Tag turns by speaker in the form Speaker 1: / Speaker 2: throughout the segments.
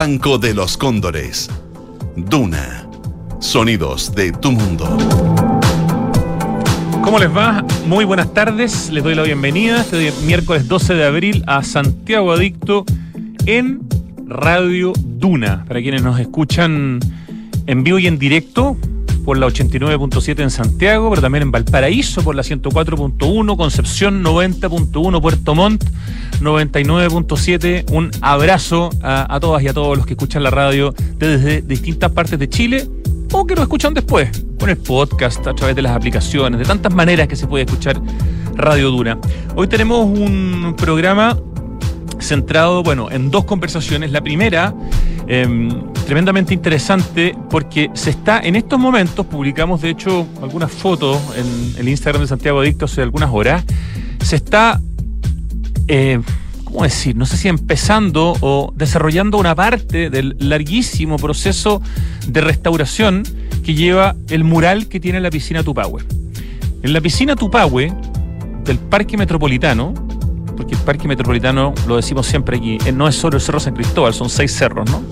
Speaker 1: Banco de los Cóndores. Duna. Sonidos de tu mundo.
Speaker 2: ¿Cómo les va? Muy buenas tardes. Les doy la bienvenida este miércoles 12 de abril a Santiago Adicto en Radio Duna. Para quienes nos escuchan en vivo y en directo por la 89.7 en Santiago, pero también en Valparaíso por la 104.1, Concepción 90.1, Puerto Montt 99.7. Un abrazo a, todas y a todos los que escuchan la radio desde distintas partes de Chile o que lo escuchan después, con el podcast, a través de las aplicaciones, de tantas maneras que se puede escuchar Radio Duna. Hoy tenemos un programa centrado, bueno, en dos conversaciones. La primera, eh, tremendamente interesante, porque se está, en estos momentos, publicamos de hecho algunas fotos en el Instagram de Santiago Adicto hace algunas horas, se está eh, ¿cómo decir? No sé si empezando o desarrollando una parte del larguísimo proceso de restauración que lleva el mural que tiene la piscina Tupahue. En la piscina Tupahue del Parque Metropolitano, porque el Parque Metropolitano, lo decimos siempre aquí, eh, no es solo el Cerro San Cristóbal, son seis cerros, ¿no?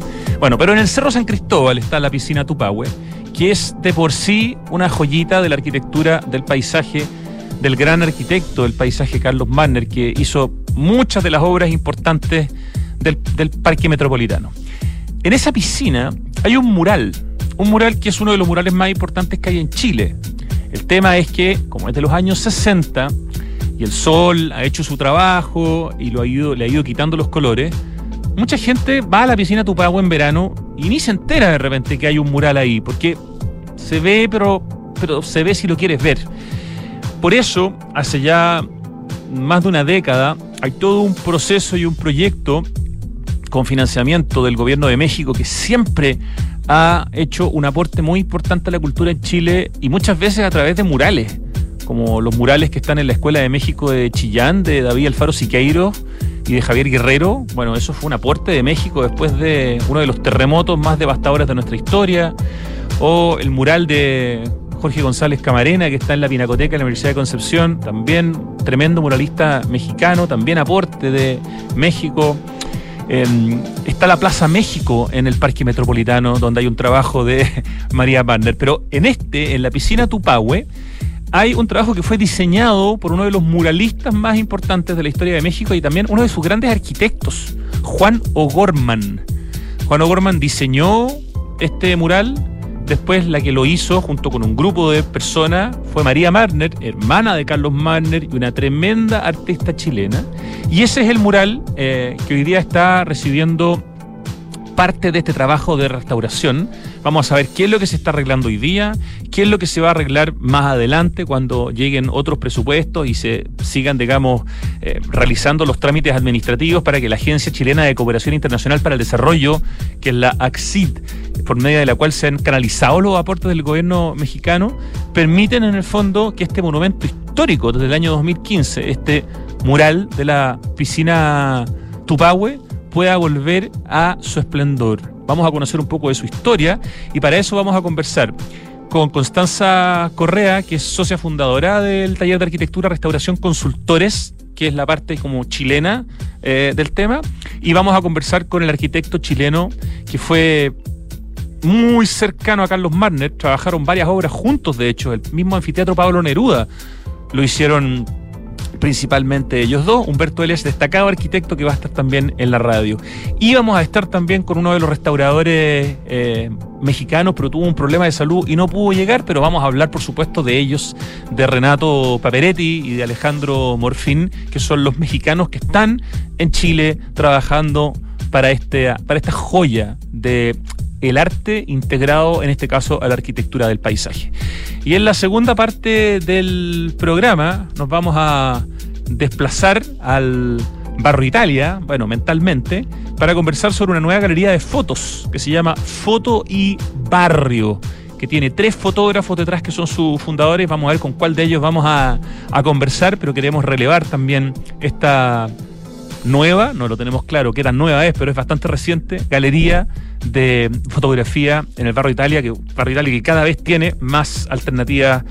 Speaker 2: Bueno, pero en el Cerro San Cristóbal está la piscina Tupahue, que es de por sí una joyita de la arquitectura del paisaje del gran arquitecto del paisaje Carlos Manner, que hizo muchas de las obras importantes del, del, Parque Metropolitano. En esa piscina hay un mural, un mural que es uno de los murales más importantes que hay en Chile. El tema es que, como es de los años 60, y el sol ha hecho su trabajo y lo ha ido, le ha ido quitando los colores, mucha gente va a la piscina Tupagua en verano y ni se entera de repente que hay un mural ahí, porque se ve, pero, pero se ve si lo quieres ver. Por eso, hace ya más de una década, hay todo un proceso y un proyecto con financiamiento del gobierno de México que siempre ha hecho un aporte muy importante a la cultura en Chile y muchas veces a través de murales, como los murales que están en la Escuela de México de Chillán, de David Alfaro Siqueiro y de Javier Guerrero. Bueno, eso fue un aporte de México después de uno de los terremotos más devastadores de nuestra historia. O el mural de Jorge González Camarena, que está en la Pinacoteca de la Universidad de Concepción, también tremendo muralista mexicano, también aporte de México. Eh, está la Plaza México en el Parque Metropolitano, donde hay un trabajo de María Barner. Pero en este, en la piscina Tupahue, hay un trabajo que fue diseñado por uno de los muralistas más importantes de la historia de México y también uno de sus grandes arquitectos, Juan O'Gorman. Juan O'Gorman diseñó este mural Después la que lo hizo junto con un grupo de personas fue María Marner, hermana de Carlos Marner y una tremenda artista chilena. Y ese es el mural eh, que hoy día está recibiendo parte de este trabajo de restauración. Vamos a saber qué es lo que se está arreglando hoy día, qué es lo que se va a arreglar más adelante cuando lleguen otros presupuestos y se sigan, digamos, eh, realizando los trámites administrativos para que la Agencia Chilena de Cooperación Internacional para el Desarrollo, que es la ACCID, por medio de la cual se han canalizado los aportes del gobierno mexicano, permiten en el fondo que este monumento histórico desde el año 2015, este mural de la piscina Tupahue, pueda volver a su esplendor. Vamos a conocer un poco de su historia y para eso vamos a conversar con Constanza Correa, que es socia fundadora del taller de arquitectura Restauración Consultores, que es la parte como chilena eh, del tema, y vamos a conversar con el arquitecto chileno que fue muy cercano a Carlos Marner, trabajaron varias obras juntos, de hecho, el mismo anfiteatro Pablo Neruda lo hicieron principalmente ellos dos. Humberto L. es destacado arquitecto que va a estar también en la radio. Y vamos a estar también con uno de los restauradores eh, mexicanos, pero tuvo un problema de salud y no pudo llegar, pero vamos a hablar, por supuesto, de ellos, de Renato Paperetti y de Alejandro Morfín, que son los mexicanos que están en Chile trabajando para, este, para esta joya de el arte integrado, en este caso, a la arquitectura del paisaje. Y en la segunda parte del programa nos vamos a desplazar al Barrio Italia, bueno, mentalmente, para conversar sobre una nueva galería de fotos que se llama Foto y Barrio que tiene tres fotógrafos detrás que son sus fundadores. Vamos a ver con cuál de ellos vamos a, a conversar, pero queremos relevar también esta nueva, no lo tenemos claro qué tan nueva es, pero es bastante reciente, galería de fotografía en el barrio Italia, que barrio Italia que cada vez tiene más alternativas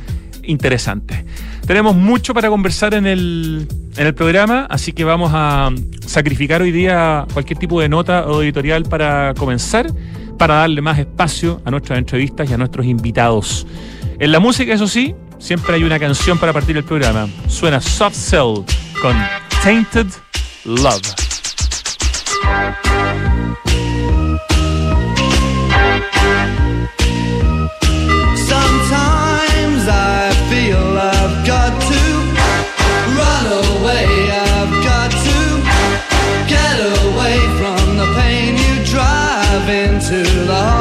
Speaker 3: interesantes. Tenemos mucho para conversar en el, en el programa, así que vamos a sacrificar hoy día cualquier tipo de nota o editorial para comenzar, para darle más espacio a nuestras entrevistas y a nuestros invitados. En la música, eso sí, siempre hay una canción para partir el programa. Suena Soft Cell con Tainted Love. Sometimes I feel I've got to run away. I've got to get away from the pain you drive into the.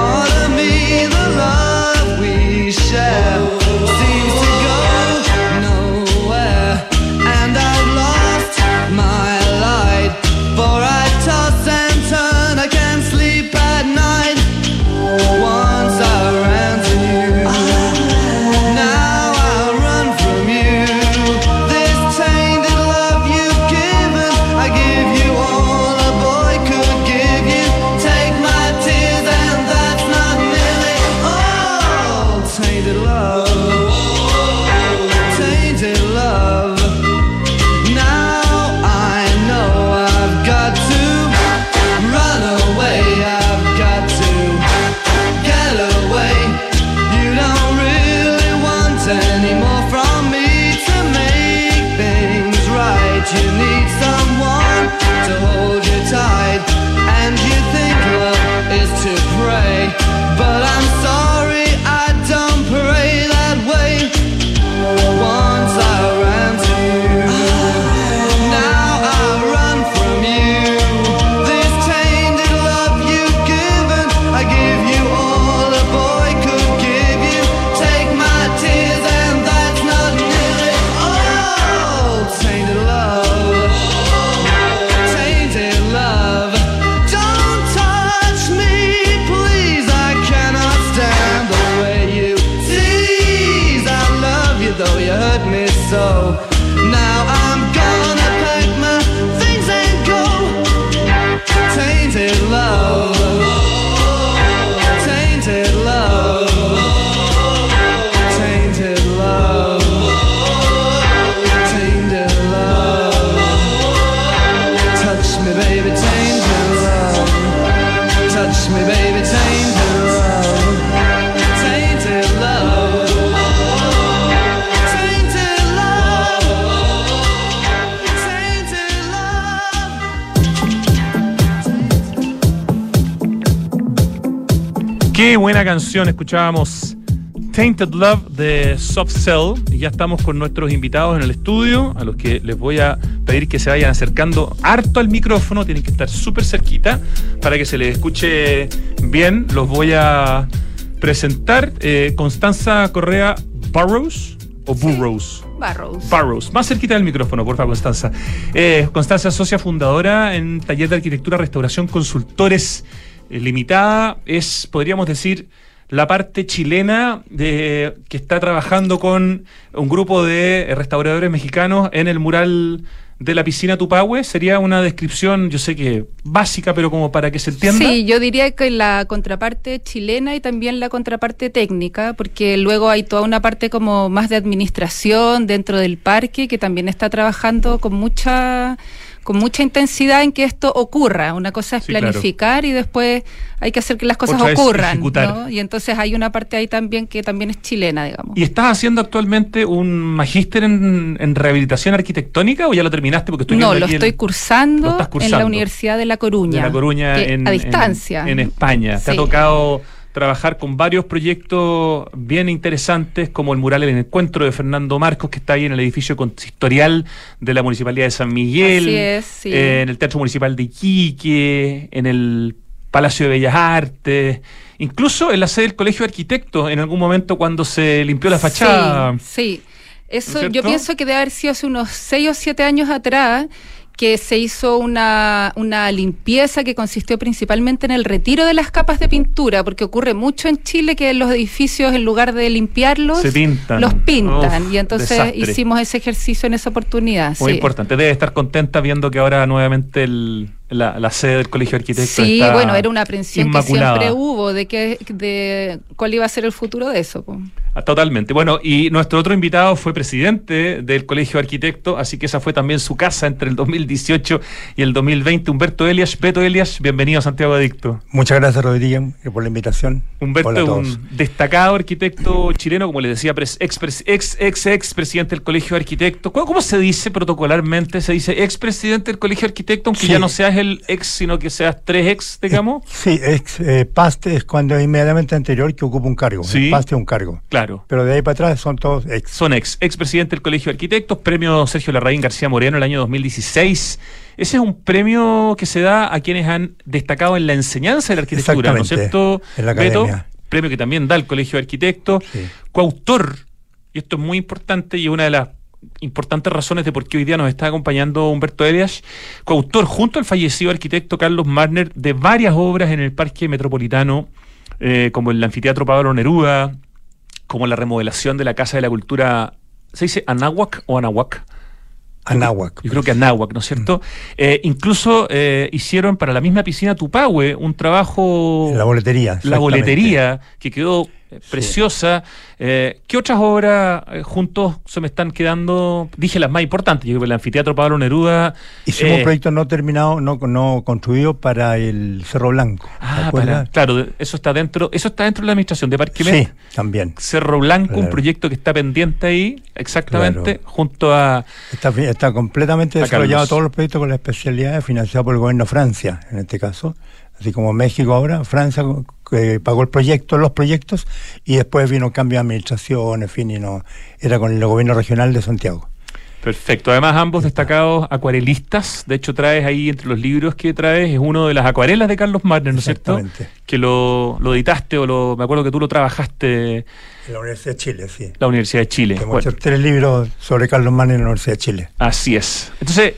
Speaker 3: Canción, escuchábamos Tainted Love de Soft Cell y ya estamos con nuestros invitados en el estudio, a los que les voy a pedir que se vayan acercando harto al micrófono, tienen que estar súper cerquita para que se les escuche bien. Los voy a presentar. Eh, Constanza Correa Burrows o Burrows.
Speaker 4: Barrows.
Speaker 3: Barrows. Más cerquita del micrófono, por favor, Constanza. Eh, Constanza, socia fundadora en Taller de Arquitectura, Restauración, Consultores eh, Limitada. Es, podríamos decir, la parte chilena de, que está trabajando con un grupo de restauradores mexicanos en el mural de la piscina Tupahue. Sería una descripción, yo sé que básica, pero como para que se entienda.
Speaker 4: Sí, yo diría que la contraparte chilena y también la contraparte técnica, porque luego hay toda una parte como más de administración dentro del parque que también está trabajando con mucha con mucha intensidad en que esto ocurra. Una cosa es
Speaker 3: Sí, claro.
Speaker 4: planificar y después hay que hacer que las cosas
Speaker 3: Otra
Speaker 4: ocurran. Y entonces hay una parte ahí también que también es chilena, digamos.
Speaker 3: ¿Y estás haciendo actualmente un magíster en, en rehabilitación arquitectónica o ya lo terminaste? Porque estoy
Speaker 4: no, lo
Speaker 3: el-
Speaker 4: estoy cursando,
Speaker 3: lo
Speaker 4: en la Universidad de La Coruña.
Speaker 3: de La Coruña en,
Speaker 4: a distancia.
Speaker 3: En, en España. Te ha tocado trabajar con varios proyectos bien interesantes, como el mural El Encuentro de Fernando Marcos, que está ahí en el edificio consistorial de la Municipalidad de San Miguel,
Speaker 4: Así es, sí.
Speaker 3: eh, en el Teatro Municipal de Iquique, en el Palacio de Bellas Artes, incluso en la sede del Colegio de Arquitectos, en algún momento cuando se limpió la fachada.
Speaker 4: Sí, sí. Eso
Speaker 3: ¿No es
Speaker 4: yo pienso que debe haber sido hace unos 6 o 7 años atrás que se hizo una, una limpieza que consistió principalmente en el retiro de las capas de pintura, porque ocurre mucho en Chile que los edificios, en lugar de limpiarlos,
Speaker 3: Se pintan.
Speaker 4: los pintan.
Speaker 3: Uf,
Speaker 4: y entonces
Speaker 3: desastre.
Speaker 4: hicimos ese ejercicio en esa oportunidad.
Speaker 3: Muy
Speaker 4: sí.
Speaker 3: importante. Debe estar contenta viendo que ahora nuevamente el- la, la sede del Colegio de Arquitectos
Speaker 4: Sí,
Speaker 3: está
Speaker 4: bueno, era una aprensión
Speaker 3: inmaculada.
Speaker 4: que siempre hubo de que de cuál iba a ser el futuro de eso. po.
Speaker 2: Totalmente. Bueno, y nuestro otro invitado fue presidente del Colegio de Arquitectos, así que esa fue también su casa entre el 2018 y el 2020. Humberto Elias, Beto Elias, bienvenido a Santiago Adicto.
Speaker 5: Muchas gracias, Rodríguez, por la invitación.
Speaker 2: Humberto es un destacado arquitecto chileno, como le decía, ex, ex, ex, ex presidente del Colegio de Arquitectos. ¿Cómo, se dice protocolarmente? ¿Se dice ex presidente del Colegio de Arquitectos, aunque ya no seas el ex, sino que seas tres ex, digamos?
Speaker 5: Sí, ex eh, paste es cuando es inmediatamente anterior que ocupa un cargo. Sí. paste es un cargo.
Speaker 2: Claro.
Speaker 5: Pero de ahí para atrás son todos ex.
Speaker 2: Son ex. Ex presidente del Colegio de Arquitectos, premio Sergio Larraín García Moreno el año 2016. Ese es un premio que se da a quienes han destacado en la enseñanza de la arquitectura, ¿no es cierto?
Speaker 5: En la academia.
Speaker 2: premio que también da el Colegio de Arquitectos. Coautor, y esto es muy importante y una de las importantes razones de por qué hoy día nos está acompañando Humberto Elias, coautor junto al fallecido arquitecto Carlos Marner de varias obras en el Parque Metropolitano, eh, como el Anfiteatro Pablo Neruda, como la remodelación de la Casa de la Cultura, ¿se dice Anáhuac o Anahuac?
Speaker 5: Anáhuac.
Speaker 2: Yo creo que Anáhuac, ¿no es cierto? Mm. Eh, incluso eh, hicieron para la misma piscina Tupahue un trabajo...
Speaker 5: La boletería.
Speaker 2: La boletería, que quedó preciosa. Eh, ¿Qué otras obras eh, juntos se me están quedando? Dije las más importantes. Yo el anfiteatro Pablo Neruda.
Speaker 5: Hicimos un eh, proyecto no terminado, no, no construido para el Cerro Blanco.
Speaker 2: Ah, claro, eso está dentro, eso está dentro de la administración de Parque
Speaker 5: Sí, también.
Speaker 2: Cerro Blanco, un proyecto que está pendiente ahí, exactamente, junto a.
Speaker 5: Está, está completamente desarrollado todos los proyectos con la especialidad financiado por el gobierno de Francia, en este caso así como México ahora, Francia que pagó el proyecto, los proyectos, y después vino cambio de administración, en fin, y no, era con el gobierno regional de Santiago.
Speaker 2: Perfecto. Además, ambos destacados acuarelistas. De hecho, traes ahí entre los libros que traes, es uno de las acuarelas de Carlos Marner, ¿no es cierto? Que lo, lo, editaste o lo, me acuerdo que tú lo trabajaste.
Speaker 5: En la Universidad de Chile, sí.
Speaker 2: La Universidad de Chile.
Speaker 5: Hemos hecho tres libros sobre Carlos Marner en la Universidad de Chile.
Speaker 2: Así es. Entonces,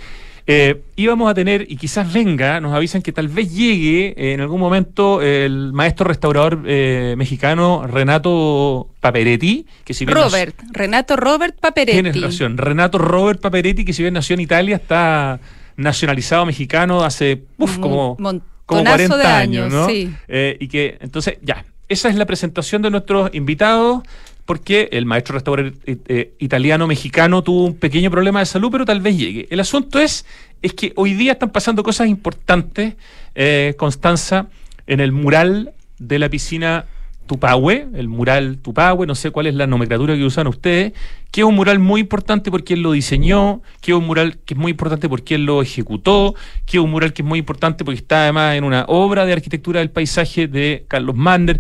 Speaker 2: eh, íbamos a tener, y quizás venga, nos avisan que tal vez llegue eh, en algún momento el maestro restaurador eh, mexicano Renato Paperetti, que si
Speaker 4: bien Robert, Renato Robert Paperetti.
Speaker 2: Tienes razón, Renato Robert Paperetti, que si bien nació en Italia, está nacionalizado mexicano hace uf, como, como 40 años, ¿no? Sí. y que, entonces, ya, esa es la presentación de nuestros invitados porque el maestro restaurador eh, eh, italiano-mexicano tuvo un pequeño problema de salud, pero tal vez llegue. El asunto es, es que hoy día están pasando cosas importantes, eh, Constanza, en el mural de la piscina Tupahue, el mural Tupahue, no sé cuál es la nomenclatura que usan ustedes, que es un mural muy importante porque él lo diseñó, que es un mural que es muy importante porque él lo ejecutó, que es un mural que es muy importante porque está además en una obra de arquitectura del paisaje de Carlos Mander.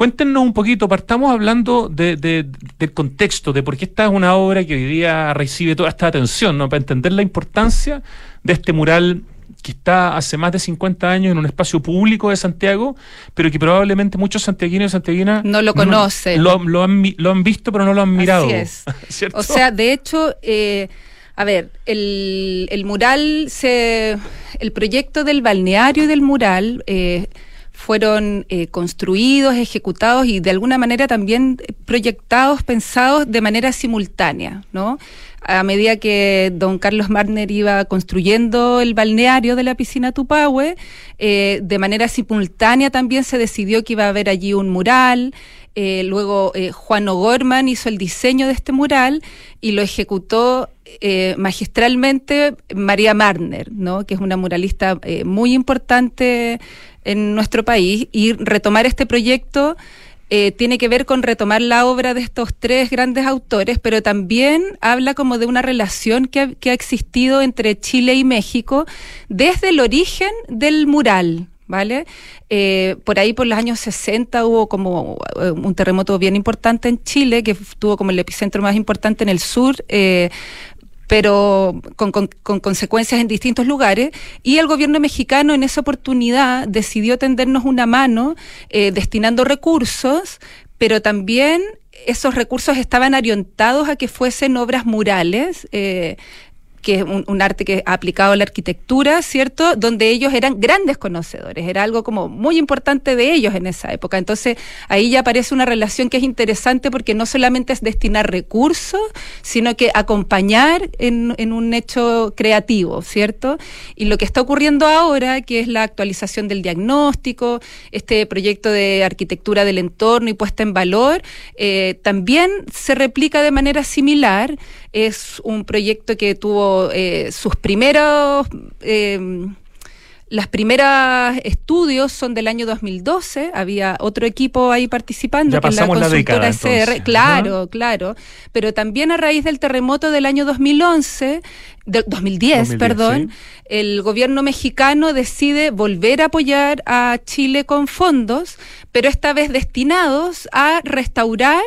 Speaker 2: Cuéntenos un poquito, partamos hablando de, del contexto, de por qué esta es una obra que hoy día recibe toda esta atención, ¿no? para entender la importancia de este mural que está hace más de 50 años en un espacio público de Santiago, pero que probablemente muchos santiaguinos y santiaguinas
Speaker 4: no lo conocen.
Speaker 2: lo, han, lo, han, visto, pero no lo han mirado. Así
Speaker 4: es. O sea, de hecho, eh, a ver, el, el mural, se, el proyecto del balneario y del mural... Eh, fueron eh, construidos, ejecutados y de alguna manera también proyectados, pensados de manera simultánea, ¿no? A medida que don Carlos Marner iba construyendo el balneario de la piscina Tupahue, eh, de manera simultánea también se decidió que iba a haber allí un mural, eh, luego Juan O'Gorman hizo el diseño de este mural y lo ejecutó magistralmente María Marner, ¿no? que es una muralista muy importante en nuestro país y retomar este proyecto eh, tiene que ver con retomar la obra de estos tres grandes autores, pero también habla como de una relación que ha, que ha existido entre Chile y México desde el origen del mural. ¿Vale? Eh, por ahí, por los años 60, hubo como eh, un terremoto bien importante en Chile, que tuvo como el epicentro más importante en el sur, pero con, consecuencias en distintos lugares. Y el gobierno mexicano en esa oportunidad decidió tendernos una mano eh, destinando recursos, pero también esos recursos estaban orientados a que fuesen obras murales. Eh, que es un, arte que ha aplicado a la arquitectura, ¿cierto? Donde ellos eran grandes conocedores, era algo como muy importante de ellos en esa época. Entonces ahí ya aparece una relación que es interesante porque no solamente es destinar recursos, sino que acompañar en, un hecho creativo, ¿cierto? Y lo que está ocurriendo ahora, que es la actualización del diagnóstico, este proyecto de arquitectura del entorno y puesta en valor, eh, también se replica de manera similar. Es un proyecto que tuvo eh, sus primeros... Eh, las primeras estudios son del año 2012, había otro equipo ahí participando,
Speaker 2: que es la consultora SR,
Speaker 4: claro, claro, pero también a raíz del terremoto del año 2011, de 2010, perdón, el gobierno mexicano decide volver a apoyar a Chile con fondos, pero esta vez destinados a restaurar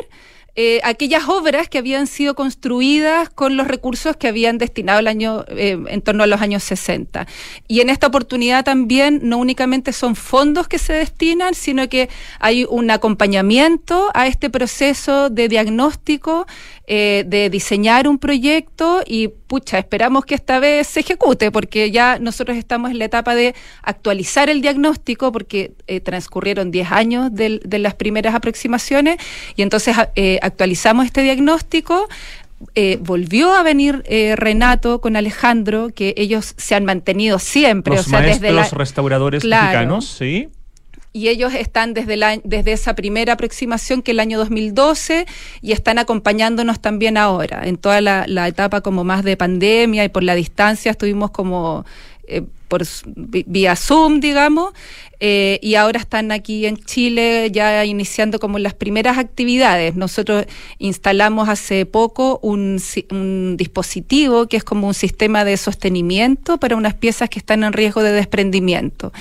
Speaker 4: eh, aquellas obras que habían sido construidas con los recursos que habían destinado el año eh, en torno a los años 60. Y en esta oportunidad también no únicamente son fondos que se destinan, sino que hay un acompañamiento a este proceso de diagnóstico eh, de diseñar un proyecto y pucha, esperamos que esta vez se ejecute porque ya nosotros estamos en la etapa de actualizar el diagnóstico porque eh, transcurrieron 10 años de, las primeras aproximaciones y entonces eh, actualizamos este diagnóstico. volvió a venir Renato con Alejandro, que ellos se han mantenido siempre.
Speaker 2: Los o sea, desde los restauradores mexicanos, sí
Speaker 4: y ellos están desde, la, desde esa primera aproximación que el año 2012 y están acompañándonos también ahora, en toda la, etapa como más de pandemia y por la distancia estuvimos como eh, por vía Zoom, digamos, eh, y ahora están aquí en Chile ya iniciando como las primeras actividades. Nosotros instalamos hace poco un, un, dispositivo que es como un sistema de sostenimiento para unas piezas que están en riesgo de desprendimiento.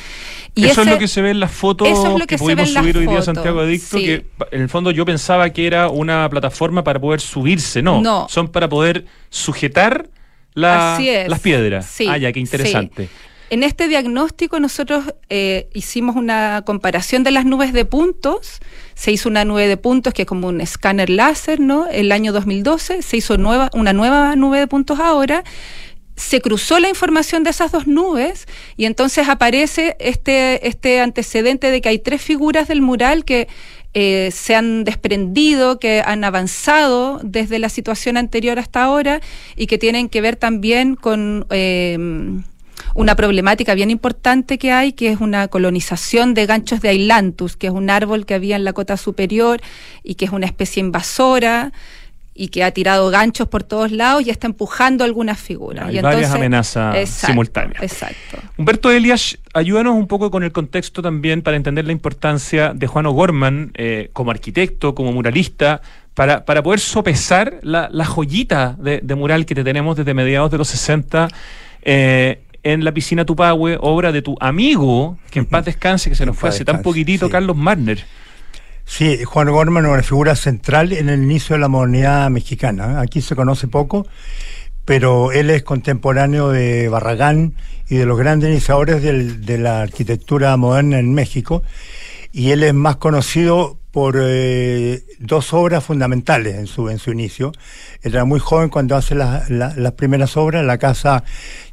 Speaker 2: Y eso es lo que se ve en las fotos que, pudimos subir hoy día a Santiago Adicto, que en el fondo yo pensaba que era una plataforma para poder subirse, no, no. son para poder sujetar las piedras. Sí, ah, ya, qué interesante.
Speaker 4: En este diagnóstico nosotros eh, hicimos una comparación de las nubes de puntos. Se hizo una nube de puntos que es como un escáner láser, ¿no? El año 2012 se hizo una nueva nube de puntos ahora se cruzó la información de esas dos nubes y entonces aparece este, este antecedente de que hay tres figuras del mural que eh, se han desprendido, que han avanzado desde la situación anterior hasta ahora y que tienen que ver también con eh, una problemática bien importante que hay, que es una colonización de ganchos de Ailanthus, que es un árbol que había en la cota superior y que es una especie invasora y que ha tirado ganchos por todos lados y está empujando algunas figuras.
Speaker 2: Hay varias amenazas simultáneas.
Speaker 4: Exacto.
Speaker 2: Humberto Elias, ayúdanos un poco con el contexto también para entender la importancia de Juan O'Gorman eh, como arquitecto, como muralista, para, para poder sopesar la, joyita de, mural que te tenemos desde mediados de los 60 eh, en la piscina Tupahue, obra de tu amigo, que en paz descanse, que se nos fue hace tan poquitito, Carlos Marner.
Speaker 5: Sí, Juan Gorman es una figura central en el inicio de la modernidad mexicana. Aquí se conoce poco, pero él es contemporáneo de Barragán y de los grandes iniciadores de la arquitectura moderna en México. Y él es más conocido por eh, dos obras fundamentales en su, en su inicio. Él era muy joven cuando hace las primeras obras, la casa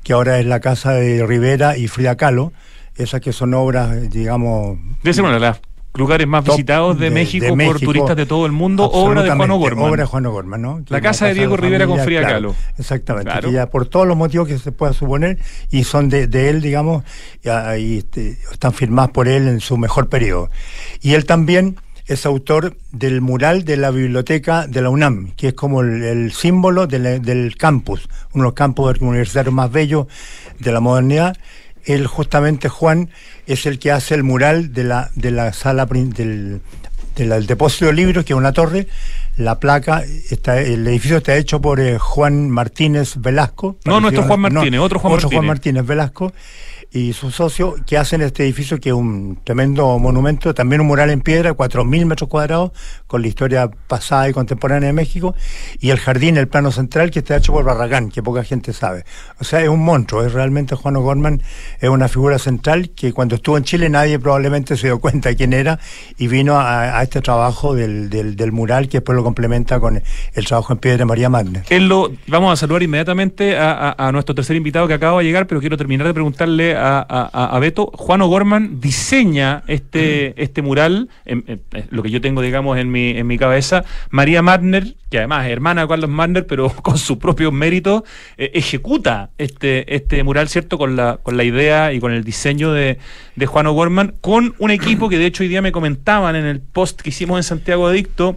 Speaker 5: que ahora es la casa de Rivera y Frida Kahlo, esas que son obras, digamos...
Speaker 2: De esa manera, lugares más visitados de, México por turistas de todo el mundo, obra de Juan O'Gorman.
Speaker 5: Obra de Juan O'Gorman, ¿no?
Speaker 2: la casa de Diego Rivera con Frida Kahlo.
Speaker 5: Exactamente, ya por todos los motivos que se pueda suponer, y son de, él, digamos, y, este, están firmadas por él en su mejor periodo. Y él también es autor del mural de la biblioteca de la UNAM, que es como el, símbolo del campus, uno de los campos universitarios más bellos de la modernidad. Él justamente, Juan, es el que hace el mural de la, de la sala del, del, depósito de libros, que es una torre. La placa, está, el edificio está hecho por eh, Juan Martínez Velasco.
Speaker 2: No, nuestro Juan Martínez, otro Juan
Speaker 5: otro Juan Martínez Velasco. Y su socio que hacen este edificio que es un tremendo monumento, también un mural en piedra, 4.000 metros cuadrados, con la historia pasada y contemporánea de México, y el jardín, el plano central, que está hecho por Barragán, que poca gente sabe. O sea, es un monstruo, es realmente Juan O'Gorman, es una figura central que cuando estuvo en Chile nadie probablemente se dio cuenta de quién era y vino a, este trabajo del, del, mural que después lo complementa con el trabajo en piedra de María Magna.
Speaker 2: Lo, vamos a saludar inmediatamente a, a, nuestro tercer invitado que acaba de llegar, pero quiero terminar de preguntarle a, Beto. Juan O'Gorman diseña este, este mural, lo que yo tengo, digamos, en mi, en mi cabeza. María Madner, que además es hermana de Carlos Madner, pero con sus propios méritos, eh, ejecuta este, este mural, ¿cierto? Con la, con la idea y con el diseño de, de Juan O'Gorman, con un equipo que de hecho hoy día me comentaban en el post que hicimos en Santiago Adicto,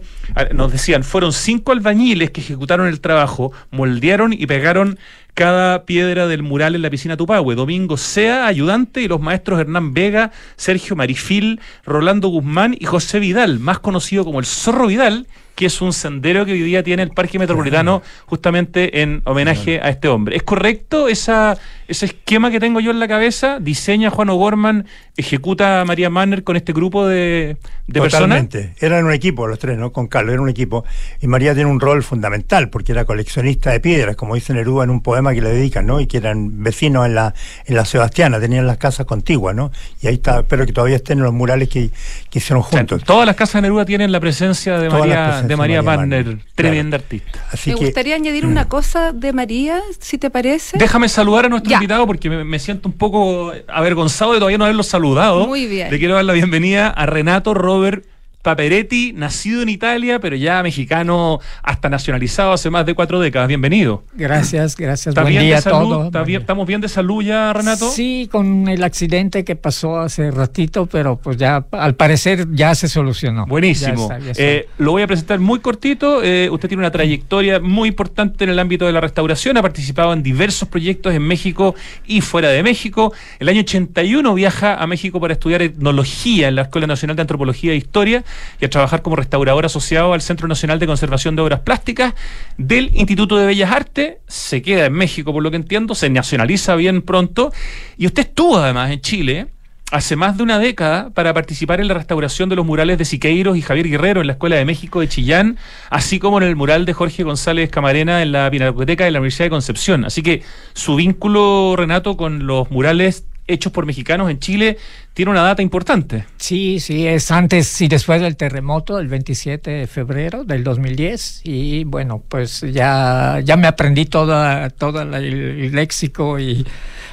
Speaker 2: nos decían, fueron cinco albañiles que ejecutaron el trabajo, moldearon y pegaron cada piedra del mural en la piscina Tupahue. Domingo Sea, ayudante, y los maestros Hernán Vega, Sergio Marifil, Rolando Guzmán y José Vidal, más conocido como el Zorro Vidal, que es un sendero que hoy día tiene el Parque Metropolitano justamente en homenaje a este hombre. ¿Es correcto esa, ese esquema que tengo yo en la cabeza? ¿Diseña Juan O'Gorman, ejecuta María Manner con este grupo de, de
Speaker 5: Totalmente. Eran un equipo los tres, ¿no? Con Carlos, era un equipo. Y María tiene un rol fundamental porque era coleccionista de piedras, como dice Neruda en un poema que le dedican, ¿no? Y que eran vecinos en la, en la Sebastiana, tenían las casas contiguas, ¿no? Y ahí está, espero que todavía estén los murales que, que hicieron juntos.
Speaker 2: todas las casas de Neruda tienen la presencia de María de María, María tremenda artista.
Speaker 4: me gustaría añadir una cosa de María, si te parece.
Speaker 2: Déjame saludar a nuestro invitado porque me, siento un poco avergonzado de todavía no haberlo saludado.
Speaker 4: Muy bien.
Speaker 2: Le quiero dar la bienvenida a Renato Robert Paperetti, nacido en Italia, pero ya mexicano hasta nacionalizado hace más de cuatro décadas. Bienvenido.
Speaker 6: Gracias, gracias. Buen día a todos.
Speaker 2: ¿Estamos bien de salud ya, Renato?
Speaker 6: Sí, con el accidente que pasó hace ratito, pero pues ya al parecer ya se solucionó.
Speaker 2: Buenísimo. Eh, lo voy a presentar muy cortito. Eh, usted tiene una trayectoria muy importante en el ámbito de la restauración. Ha participado en diversos proyectos en México y fuera de México. El año 81 viaja a México para estudiar etnología en la Escuela Nacional de Antropología e Historia y a trabajar como restaurador asociado al Centro Nacional de Conservación de Obras Plásticas del Instituto de Bellas Artes. Se queda en México, por lo que entiendo, se nacionaliza bien pronto. Y usted estuvo además en Chile hace más de una década para participar en la restauración de los murales de Siqueiros y Javier Guerrero en la Escuela de México de Chillán, así como en el mural de Jorge González Camarena en la Pinacoteca de la Universidad de Concepción. Así que su vínculo, Renato, con los murales hechos por mexicanos en Chile tiene una data importante.
Speaker 6: Sí, sí, es antes y después del terremoto, el 27 de febrero del 2010. Y bueno, pues ya, ya me aprendí toda, todo el, léxico y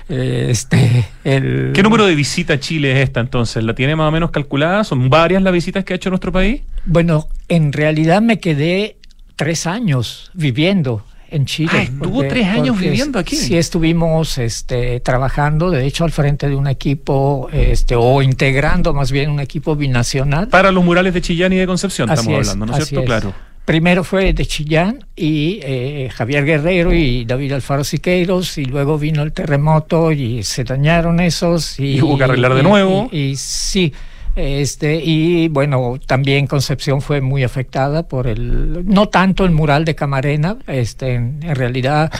Speaker 6: eh, este el...
Speaker 2: ¿Qué número de visita a Chile es esta entonces? ¿La tiene más o menos calculada? ¿Son varias las visitas que ha hecho nuestro país?
Speaker 6: Bueno, en realidad me quedé tres años viviendo en Chile. Ah,
Speaker 2: estuvo tres años viviendo aquí.
Speaker 6: Sí, estuvimos este, trabajando, de hecho, al frente de un equipo, este, o integrando más bien un equipo binacional.
Speaker 2: Para los murales de Chillán y de Concepción estamos hablando, ¿no es cierto? Claro.
Speaker 6: Primero fue de Chillán y eh, Javier Guerrero y David Alfaro Siqueiros, y luego vino el terremoto y se dañaron esos. Y,
Speaker 2: hubo que arreglar de nuevo.
Speaker 6: y sí. Este, y bueno, también Concepción fue muy afectada por el, no tanto el mural de Camarena, este, en, realidad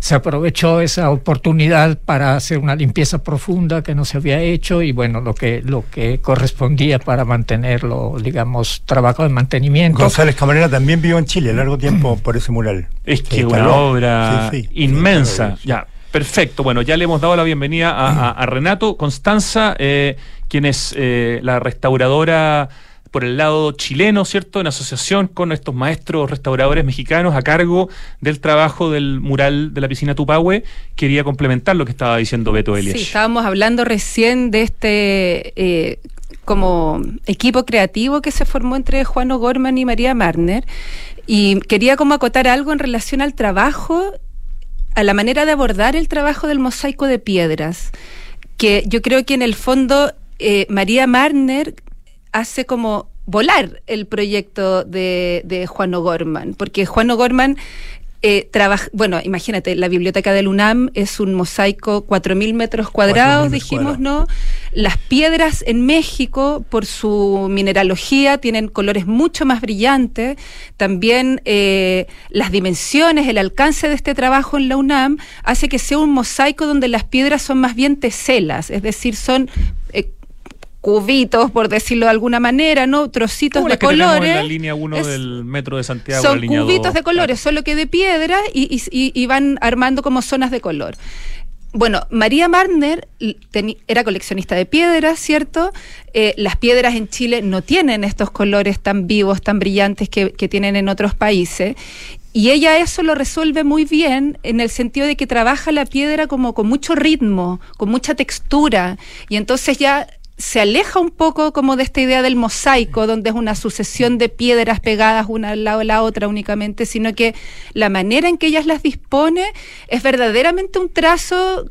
Speaker 6: se aprovechó esa oportunidad para hacer una limpieza profunda que no se había hecho y bueno, lo que, lo que correspondía para mantenerlo, digamos, trabajo de mantenimiento.
Speaker 5: González Camarena también vivió en Chile largo tiempo por ese mural.
Speaker 2: Es que una obra inmensa. ya, perfecto. Bueno, ya le hemos dado la bienvenida a, Renato. Constanza, eh, quien es eh, la restauradora por el lado chileno, ¿cierto? En asociación con estos maestros restauradores mexicanos a cargo del trabajo del mural de la piscina Tupahue, quería complementar lo que estaba diciendo Beto Elias.
Speaker 4: Sí, estábamos hablando recién de este eh, como equipo creativo que se formó entre Juan O'Gorman y María Marner, y quería como acotar algo en relación al trabajo, a la manera de abordar el trabajo del mosaico de piedras, que yo creo que en el fondo eh, María Marner hace como volar el proyecto de, Juan O'Gorman, porque Juan O'Gorman Eh, bueno, imagínate, la biblioteca del UNAM es un mosaico 4.000 metros cuadrados, dijimos, ¿no? Las piedras en México, por su mineralogía, tienen colores mucho más brillantes. También eh, las dimensiones, el alcance de este trabajo en la UNAM hace que sea un mosaico donde las piedras son más bien teselas, es decir, son cubitos, por decirlo de alguna manera, ¿no? Trocitos de colores. En
Speaker 2: la línea 1 del metro de Santiago.
Speaker 4: Son cubitos de colores, solo que de piedra y, van armando como zonas de color. Bueno, María Marner era coleccionista de piedras, ¿cierto? Eh, las piedras en Chile no tienen estos colores tan vivos, tan brillantes que, que, tienen en otros países. Y ella eso lo resuelve muy bien en el sentido de que trabaja la piedra como con mucho ritmo, con mucha textura. Y entonces ya se aleja un poco como de esta idea del mosaico, donde es una sucesión de piedras pegadas una al lado de la otra únicamente, sino que la manera en que ellas las dispone es verdaderamente un trazo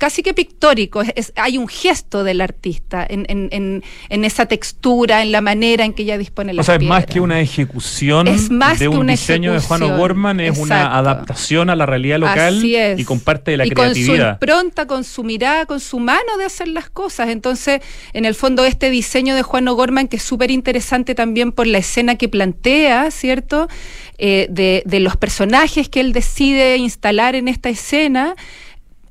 Speaker 4: casi que pictórico, es, hay un gesto del artista en, en, en, esa textura, en la manera en que ella dispone la
Speaker 2: O sea, es más que una ejecución de un diseño de Juan O'Gorman, es una adaptación a la realidad local y con parte de la creatividad.
Speaker 4: Con su impronta, con su mirada, con su mano de hacer las cosas. Entonces, en el fondo, este diseño de Juan O'Gorman, que es súper interesante también por la escena que plantea, ¿cierto? Eh, de, de, los personajes que él decide instalar en esta escena.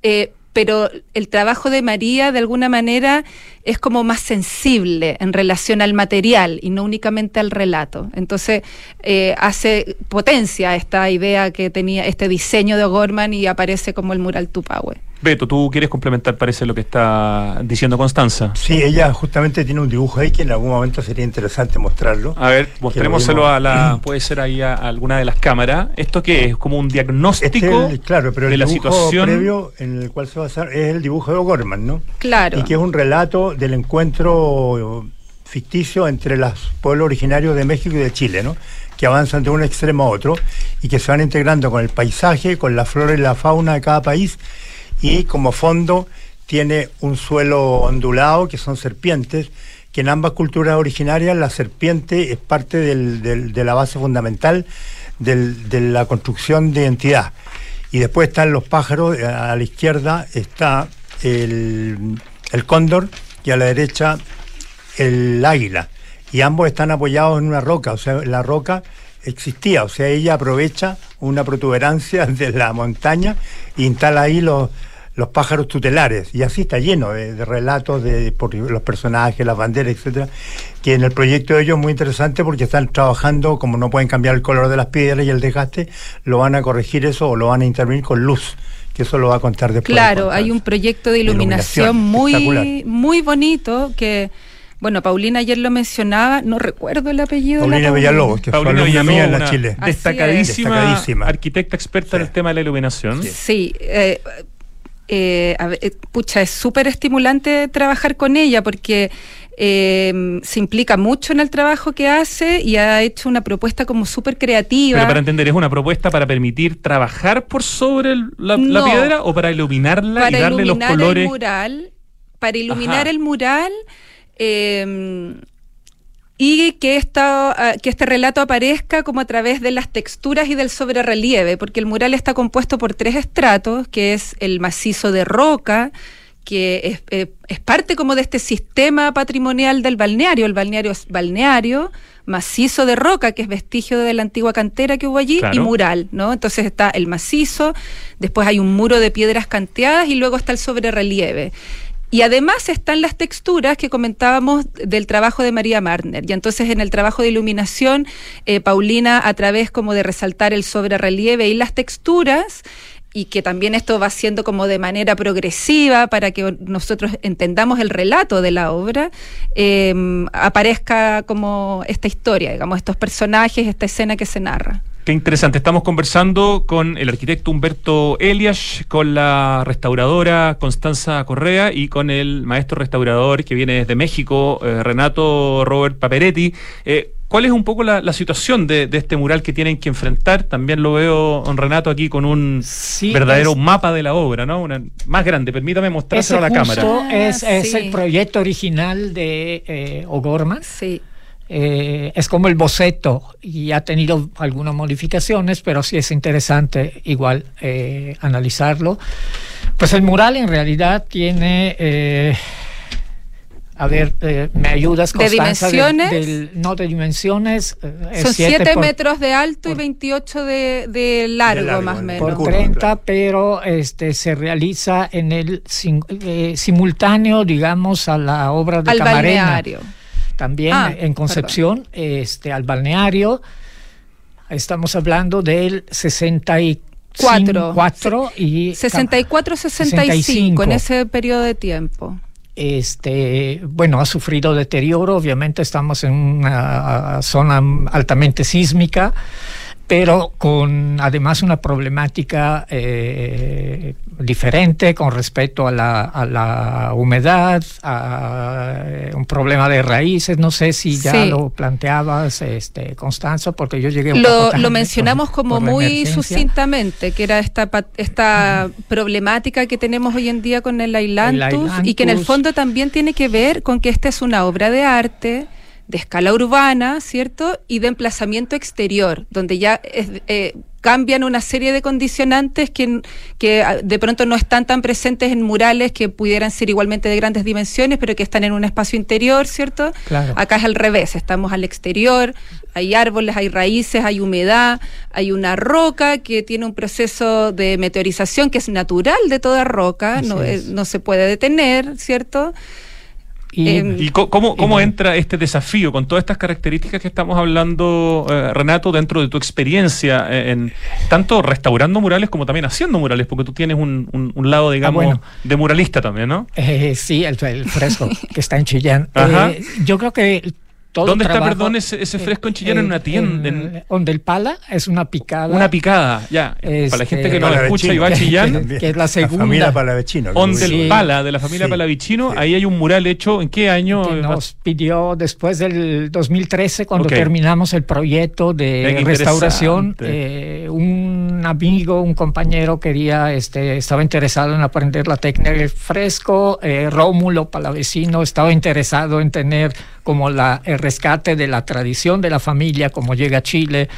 Speaker 4: Eh, pero el trabajo de María de alguna manera es como más sensible en relación al material y no únicamente al relato. Entonces eh, hace potencia esta idea que tenía este diseño de O'Gorman y aparece como el mural Tupahue.
Speaker 2: Beto, tú quieres complementar, parece, lo que está diciendo Constanza.
Speaker 5: Sí, ella justamente tiene un dibujo ahí que en algún momento sería interesante mostrarlo.
Speaker 2: A ver, mostrémoselo a la, puede ser ahí a alguna de las cámaras. ¿Esto qué es? ¿Como un diagnóstico
Speaker 5: este claro, pero el dibujo previo en el cual se va a basar es el dibujo de O'Gorman, ¿no?
Speaker 4: Claro.
Speaker 5: Y que es un relato del encuentro ficticio entre los pueblos originarios de México y de Chile, ¿no? que avanzan de un extremo a otro y que se van integrando con el paisaje, con la flora y la fauna de cada país y como fondo tiene un suelo ondulado que son serpientes, que en ambas culturas originarias la serpiente es parte de la base fundamental de la construcción de identidad. Y después están los pájaros, eh, a la izquierda está el cóndor y a la derecha el águila. Y ambos están apoyados en una roca, o sea, la roca existía, o sea, ella aprovecha una protuberancia de la montaña e instala ahí los, los pájaros tutelares, y así está lleno de, relatos de por los personajes, las banderas, etcétera, que en el proyecto de ellos es muy interesante porque están trabajando, como no pueden cambiar el color de las piedras y el desgaste, lo van a corregir eso o lo van a intervenir con luz que eso lo va a contar después.
Speaker 4: Claro, hay un proyecto de iluminación, muy, muy bonito que bueno, Paulina ayer lo mencionaba, no recuerdo el apellido.
Speaker 5: Paulina Villalobos, que
Speaker 2: Paulina Villalobos, en la Chile. Destacadísima, arquitecta experta en el tema de la iluminación.
Speaker 4: Sí, eh, eh, eh, pucha, es súper estimulante trabajar con ella porque eh, se implica mucho en el trabajo que hace y ha hecho una propuesta como súper creativa.
Speaker 2: Pero para entender, ¿es una propuesta para permitir trabajar por sobre la, piedra o para iluminarla y darle los colores?
Speaker 4: El mural, para iluminar el mural. Eh, y que, esta, ah, que este relato aparezca como a través de las texturas y del sobrerelieve, porque el mural está compuesto por tres estratos, que es el macizo de roca, que es, eh, es, parte como de este sistema patrimonial del balneario. El balneario es balneario, macizo de roca, que es vestigio de la antigua cantera que hubo allí, y mural, ¿no? Entonces está el macizo, después hay un muro de piedras canteadas y luego está el sobrerelieve. Y además están las texturas que comentábamos del trabajo de María Marner. Y entonces en el trabajo de iluminación, eh, Paulina, a través como de resaltar el sobrerelieve y las texturas, y que también esto va siendo como de manera progresiva para que nosotros entendamos el relato de la obra, eh, aparezca como esta historia, digamos, estos personajes, esta escena que se narra.
Speaker 2: Qué interesante. Estamos conversando con el arquitecto Humberto Elias, con la restauradora Constanza Correa y con el maestro restaurador que viene desde México, eh, Renato Robert Paperetti. Eh, ¿Cuál es un poco la, situación de, este mural que tienen que enfrentar? También lo veo, don Renato, aquí con un verdadero mapa de la obra, ¿no? Una, más grande, permítame mostrárselo a la cámara.
Speaker 6: Es, es el proyecto original de eh, O'Gorman.
Speaker 4: Sí
Speaker 6: eh, es como el boceto y ha tenido algunas modificaciones, pero sí es interesante igual eh, analizarlo. Pues el mural en realidad tiene... Eh, a ver, ¿me ayudas,
Speaker 4: ¿De dimensiones?
Speaker 6: no, de dimensiones.
Speaker 4: Son 7 metros de alto y 28 de, de, largo, más o menos.
Speaker 6: Por 30, pero este, se realiza en el simultáneo, digamos, a la obra de
Speaker 4: Al
Speaker 6: Camarena.
Speaker 4: balneario
Speaker 6: también ah, en Concepción, este, al balneario. Estamos hablando del 64 y
Speaker 4: 64 65 en ese periodo de tiempo.
Speaker 6: Este, bueno, ha sufrido deterioro, obviamente estamos en una zona altamente sísmica pero con además una problemática eh, diferente con respecto a la, a la humedad, a eh, un problema de raíces. No sé si ya lo planteabas, este, Constanza, porque yo llegué un
Speaker 4: Lo, lo mencionamos como muy sucintamente, que era esta, esta problemática que tenemos hoy en día con el ailantus, y que en el fondo también tiene que ver con que esta es una obra de arte de escala urbana, ¿cierto? Y de emplazamiento exterior, donde ya eh, cambian una serie de condicionantes que, que ah, de pronto no están tan presentes en murales que pudieran ser igualmente de grandes dimensiones, pero que están en un espacio interior, ¿cierto? Acá es al revés, estamos al exterior, hay árboles, hay raíces, hay humedad, hay una roca que tiene un proceso de meteorización que es natural de toda roca, no, no se puede detener, ¿cierto?
Speaker 2: ¿Y, em, cómo, entra este desafío con todas estas características que estamos hablando, eh, Renato, dentro de tu experiencia eh, en tanto restaurando murales como también haciendo murales? Porque tú tienes un, lado, ah, digamos, de muralista también, ¿no?
Speaker 6: Eh, sí, el, fresco que está en Chillán. yo creo que
Speaker 2: ¿Dónde está, perdón, ese, fresco en Chillán en, una tienda?
Speaker 6: donde el pala es una picada.
Speaker 2: Una picada, ya. para la gente que no escucha y va a Chillán.
Speaker 6: Que, es la segunda. La
Speaker 5: familia Palavecino.
Speaker 2: Donde el pala de la familia Palavicino, ahí hay un mural hecho, ¿en qué año?
Speaker 6: Que nos pidió después del 2013, cuando terminamos el proyecto de restauración, eh, un amigo, un compañero quería, este, estaba interesado en aprender la técnica del fresco, eh, Rómulo Palavecino estaba interesado en tener como la, rescate de la tradición de la familia, como llega a Chile,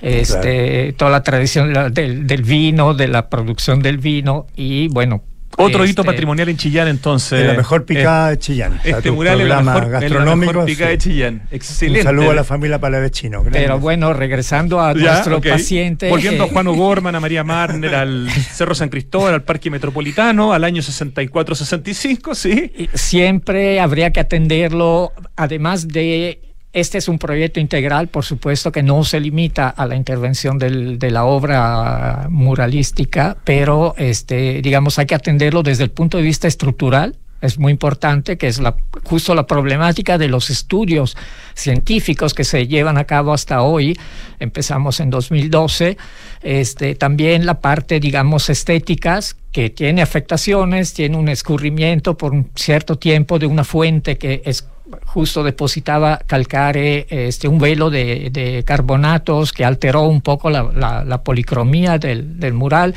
Speaker 6: este, toda la tradición del, del, vino, de la producción del vino, y bueno,
Speaker 2: otro hito este, patrimonial en Chillán, entonces.
Speaker 5: la mejor picada de Chillán.
Speaker 2: Este mural es la mejor, gastronómico. picada de Chillán. Excelente.
Speaker 5: Un saludo a la familia Palavecino.
Speaker 6: Pero bueno, regresando a nuestro paciente.
Speaker 2: Volviendo a eh, Juan O'Gorman, a María Marner, al Cerro San Cristóbal, al Parque Metropolitano, al año 64-65, sí.
Speaker 6: Siempre habría que atenderlo, además de este es un proyecto integral, por supuesto, que no se limita a la intervención de la obra muralística, pero este, digamos, hay que atenderlo desde el punto de vista estructural. Es muy importante, que es la, justo la problemática de los estudios científicos que se llevan a cabo hasta hoy. Empezamos en 2012. Este, también la parte, digamos, estéticas, que tiene afectaciones, tiene un escurrimiento por un cierto tiempo de una fuente que es justo depositaba calcare, este, un velo de, carbonatos que alteró un poco la, policromía del, mural,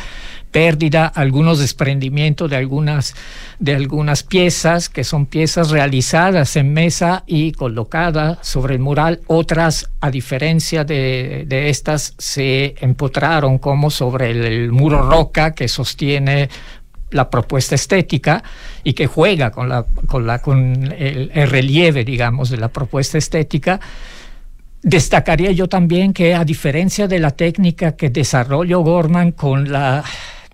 Speaker 6: pérdida, algunos desprendimientos de algunas, de algunas piezas, que son piezas realizadas en mesa y colocadas sobre el mural, otras, a diferencia de, estas, se empotraron como sobre el muro roca que sostiene la propuesta estética y que juega con, la, con, la, con el, relieve, digamos, de la propuesta estética. Destacaría yo también que a diferencia de la técnica que desarrolló Gorman con la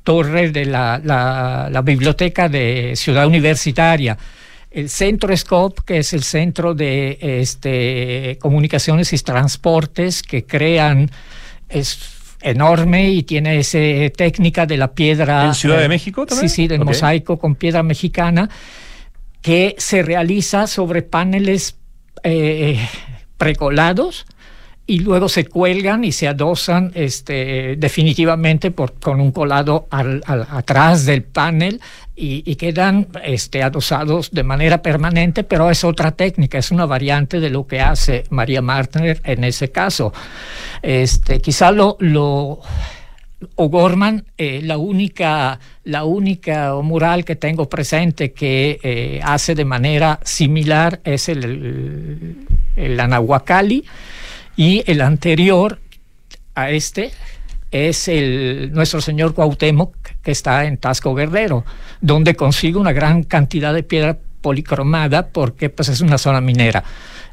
Speaker 6: torre de la, la, biblioteca de Ciudad Universitaria, el Centro SCOP, que es el centro de este, comunicaciones y transportes que crean es, enorme y tiene esa técnica de la piedra.
Speaker 2: ¿En Ciudad de eh, México también?
Speaker 6: Sí, sí, del mosaico con piedra mexicana, que se realiza sobre paneles eh, precolados y luego se cuelgan y se adosan este, definitivamente por, con un colado al, atrás del panel y, quedan este, adosados de manera permanente, pero es otra técnica, es una variante de lo que hace María Martner en ese caso. Este, quizá lo, lo O'Gorman, eh, la única, la única mural que tengo presente que eh, hace de manera similar es el, el Anahuacali, y el anterior a este es el nuestro señor Cuauhtémoc que está en Tasco Guerrero, donde consigue una gran cantidad de piedra policromada porque pues es una zona minera.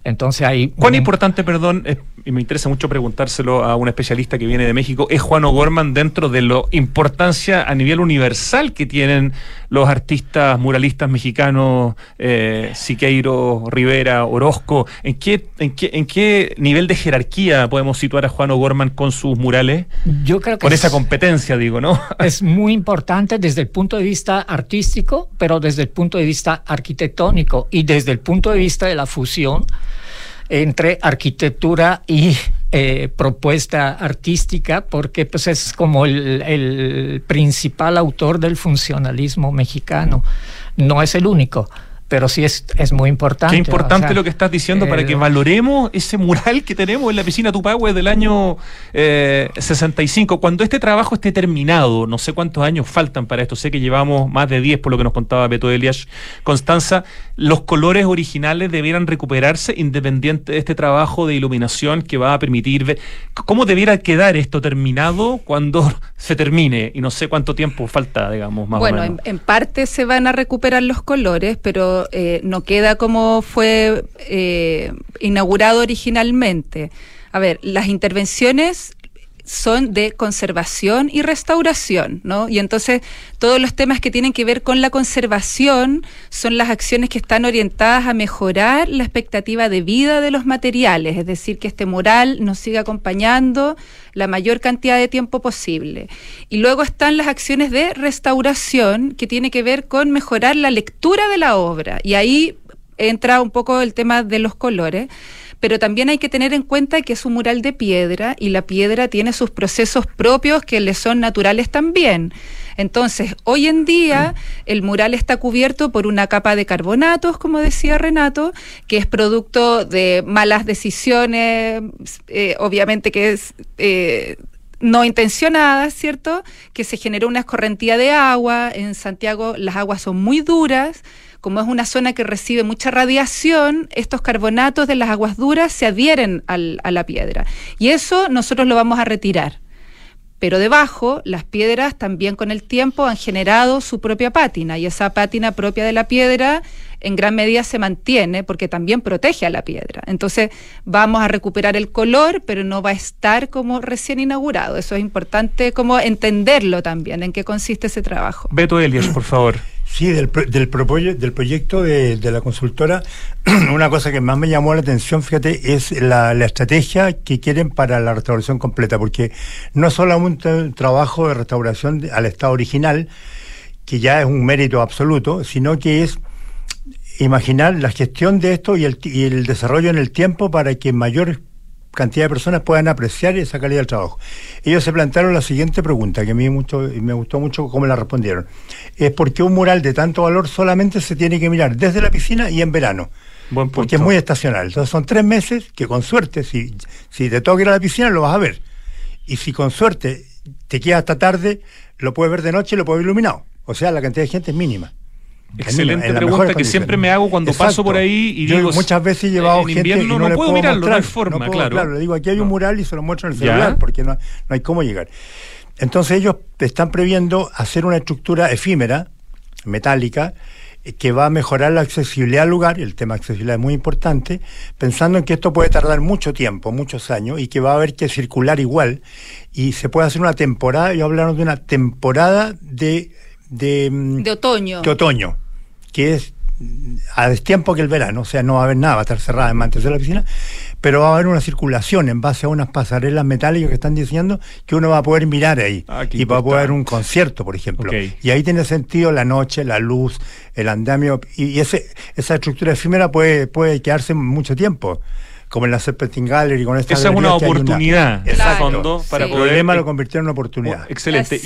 Speaker 6: Entonces hay...
Speaker 2: ¿Cuán importante, perdón, y me interesa mucho preguntárselo a un especialista que viene de México, es Juan O'Gorman dentro de la importancia a nivel universal que tienen los artistas muralistas mexicanos, eh, Siqueiro, Rivera, Orozco? ¿En qué, en, qué, ¿En qué nivel de jerarquía podemos situar a Juan O'Gorman con sus murales?
Speaker 6: Yo creo que...
Speaker 2: Con esa competencia, digo, ¿no?
Speaker 6: Es muy importante desde el punto de vista artístico, pero desde el punto de vista arquitectónico y desde el punto de vista de la fusión entre arquitectura y eh, propuesta artística, porque pues es como el, el principal autor del funcionalismo mexicano. No es el único pero sí es, es muy importante.
Speaker 2: Qué importante lo que estás diciendo para que valoremos ese mural que tenemos en la piscina Tupahue del año 65. Eh, Cuando este trabajo esté terminado, no sé cuántos años faltan para esto, sé que llevamos más de 10 por lo que nos contaba Beto Elias Constanza, los colores originales debieran recuperarse independiente de este trabajo de iluminación que va a permitir ver cómo debiera quedar esto terminado cuando se termine y no sé cuánto tiempo falta, digamos, más
Speaker 4: bueno,
Speaker 2: o menos.
Speaker 4: En, en parte se van a recuperar los colores, pero eh, no queda como fue eh, inaugurado originalmente. A ver, las intervenciones son de conservación y restauración, ¿no? Y entonces todos los temas que tienen que ver con la conservación son las acciones que están orientadas a mejorar la expectativa de vida de los materiales, es decir, que este mural nos siga acompañando la mayor cantidad de tiempo posible. Y luego están las acciones de restauración que tiene que ver con mejorar la lectura de la obra. Y ahí entra un poco el tema de los colores pero también hay que tener en cuenta que es un mural de piedra y la piedra tiene sus procesos propios que le son naturales también. Entonces, hoy en día el mural está cubierto por una capa de carbonatos, como decía Renato, que es producto de malas decisiones, eh, obviamente que es... Eh, no intencionadas, ¿cierto? Que se generó una escorrentía de agua. En Santiago las aguas son muy duras como es una zona que recibe mucha radiación, estos carbonatos de las aguas duras se adhieren a la piedra. Y eso nosotros lo vamos a retirar. Pero debajo, las piedras también con el tiempo han generado su propia pátina y esa pátina propia de la piedra en gran medida se mantiene porque también protege a la piedra. Entonces vamos a recuperar el color, pero no va a estar como recién inaugurado. Eso es importante como entenderlo también, en qué consiste ese trabajo.
Speaker 2: Beto Elias, por favor.
Speaker 5: Sí, del, del, del proyecto de, la consultora, una cosa que más me llamó la atención, fíjate, es la, estrategia que quieren para la restauración completa, porque no solamente un trabajo de restauración al estado original, que ya es un mérito absoluto, sino que es imaginar la gestión de esto y el, y el desarrollo en el tiempo para que mayor cantidad de personas puedan apreciar esa calidad del trabajo. Ellos se plantearon la siguiente pregunta, que a mí mucho, me gustó mucho cómo la respondieron. Es por qué un mural de tanto valor solamente se tiene que mirar desde la piscina y en verano. Porque es muy estacional. Entonces son tres meses que con suerte, si, si te toca ir a la piscina, lo vas a ver. Y si con suerte te quedas hasta tarde, lo puedes ver de noche y lo puedes ver iluminado. O sea, la cantidad de gente es mínima.
Speaker 2: Excelente pregunta que siempre me hago cuando paso por ahí y digo.
Speaker 5: Muchas veces he llevado
Speaker 2: en gente invierno no, puedo mirarlo, no hay forma, claro.
Speaker 5: Claro, le digo, aquí hay un mural y se lo muestro en el celular porque no, no hay cómo llegar. Entonces ellos están previendo hacer una estructura efímera, metálica, eh, que va a mejorar la accesibilidad al lugar, el tema de accesibilidad es muy importante, pensando en que esto puede tardar mucho tiempo, muchos años, y que va a haber que circular igual, y se puede hacer una temporada, y hablaron de una temporada de
Speaker 4: de, mm, de otoño.
Speaker 5: De otoño, que es a destiempo que el verano, o sea, no va a haber nada, va a estar cerrada en mantener la piscina, pero va a haber una circulación en base a unas pasarelas metálicas que están diseñando que uno va a poder mirar ahí ah, y va a poder un concierto, por ejemplo. Y ahí tiene sentido la noche, la luz, el andamio y ese, esa estructura efímera puede, puede quedarse mucho tiempo como en la Serpentine Gallery, con esta
Speaker 2: Esa es una oportunidad,
Speaker 5: para poder... El problema lo convirtió en una oportunidad.
Speaker 2: Oh, excelente.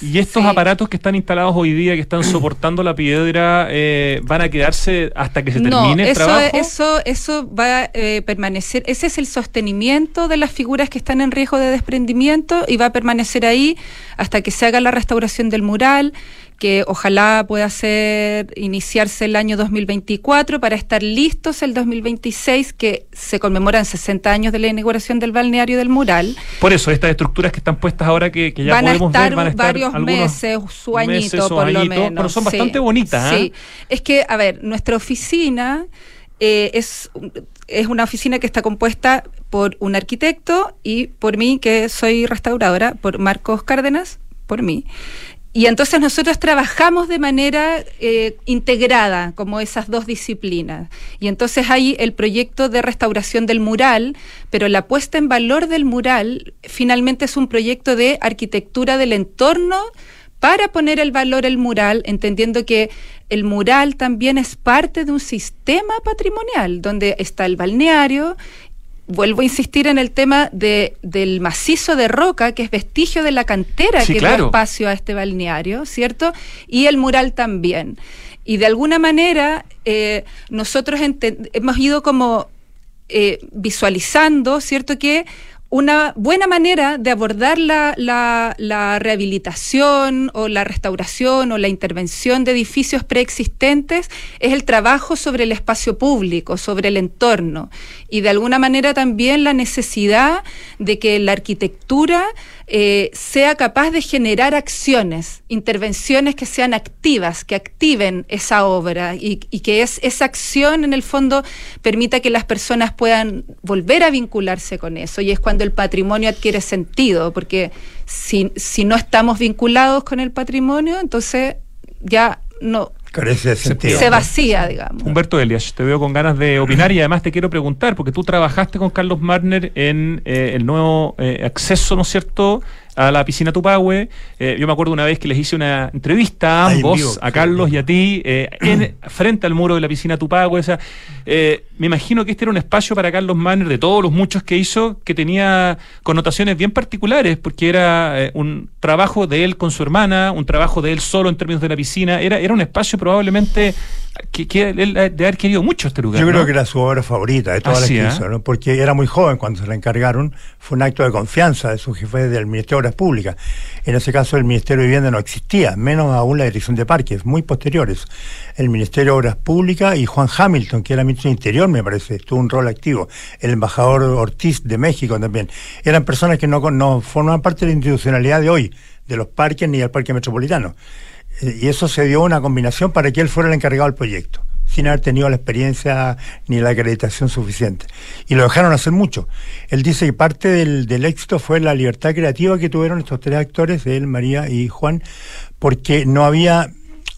Speaker 2: Y estos aparatos que están instalados hoy día, que están soportando la piedra, eh, ¿van a quedarse hasta que se termine el
Speaker 4: eso,
Speaker 2: trabajo?
Speaker 4: Eso, eso va a eh, permanecer, ese es el sostenimiento de las figuras que están en riesgo de desprendimiento y va a permanecer ahí hasta que se haga la restauración del mural, que ojalá pueda ser iniciarse el año 2024 para estar listos el 2026, que se conmemoran 60 años de la inauguración del balneario del mural.
Speaker 2: Por eso, estas estructuras que están puestas ahora que, ya
Speaker 4: van
Speaker 2: podemos
Speaker 4: a estar
Speaker 2: ver, van a
Speaker 4: estar varios meses, su añito por lo menos.
Speaker 2: Pero son bastante bonitas.
Speaker 4: Sí,
Speaker 2: ¿ah?
Speaker 4: es que, a ver, nuestra oficina eh, es, es una oficina que está compuesta por un arquitecto y por mí, que soy restauradora, por Marcos Cárdenas, por mí. Y entonces nosotros trabajamos de manera eh, integrada, como esas dos disciplinas. Y entonces hay el proyecto de restauración del mural, pero la puesta en valor del mural finalmente es un proyecto de arquitectura del entorno para poner el valor el mural, entendiendo que el mural también es parte de un sistema patrimonial, donde está el balneario. Vuelvo a insistir en el tema de, del macizo de roca, que es vestigio de la cantera que da espacio a este balneario, ¿cierto? Y el mural también. Y de alguna manera eh, nosotros hemos ido como eh, visualizando, ¿cierto? Que una buena manera de abordar la, la, rehabilitación o la restauración o la intervención de edificios preexistentes es el trabajo sobre el espacio público, sobre el entorno. Y de alguna manera también la necesidad de que la arquitectura eh, sea capaz de generar acciones, intervenciones que sean activas, que activen esa obra y, que es, esa acción en el fondo permita que las personas puedan volver a vincularse con eso. Y es cuando el patrimonio adquiere sentido, porque si, si no estamos vinculados con el patrimonio, entonces ya no, se, vacía, digamos.
Speaker 2: Humberto Elias, te veo con ganas de opinar y además te quiero preguntar, porque tú trabajaste con Carlos Marner en eh, el nuevo eh, acceso, ¿no es cierto?, a la piscina Tupahue. Eh, yo me acuerdo una vez que les hice una entrevista a ambos, a Carlos y a ti, eh, en, frente al muro de la piscina Tupahue. O sea, eh, me imagino que este era un espacio para Carlos Manner, de todos los muchos que hizo, que tenía connotaciones bien particulares, porque era un trabajo de él con su hermana, un trabajo de él solo en términos de la piscina. Era, era un espacio probablemente que, él de haber querido mucho este lugar.
Speaker 5: Yo creo que era su obra favorita de todas las que hizo, ¿no? porque era muy joven cuando se la encargaron. Fue un acto de confianza de su jefe del Ministerio de Obras Públicas. En ese caso, el Ministerio de Vivienda no existía, menos aún la Dirección de Parques, muy posteriores. El Ministerio de Obras Públicas y Juan Hamilton, que era ministro de Interior, me parece, tuvo un rol activo. El embajador Ortiz de México también. Eran personas que no, no forman parte de la institucionalidad de hoy, de los parques ni del Parque Metropolitano. Y eso se dio una combinación para que él fuera el encargado del proyecto, sin haber tenido la experiencia ni la acreditación suficiente. Y lo dejaron hacer mucho. Él dice que parte del, del éxito fue la libertad creativa que tuvieron estos tres actores, él, María y Juan, porque no había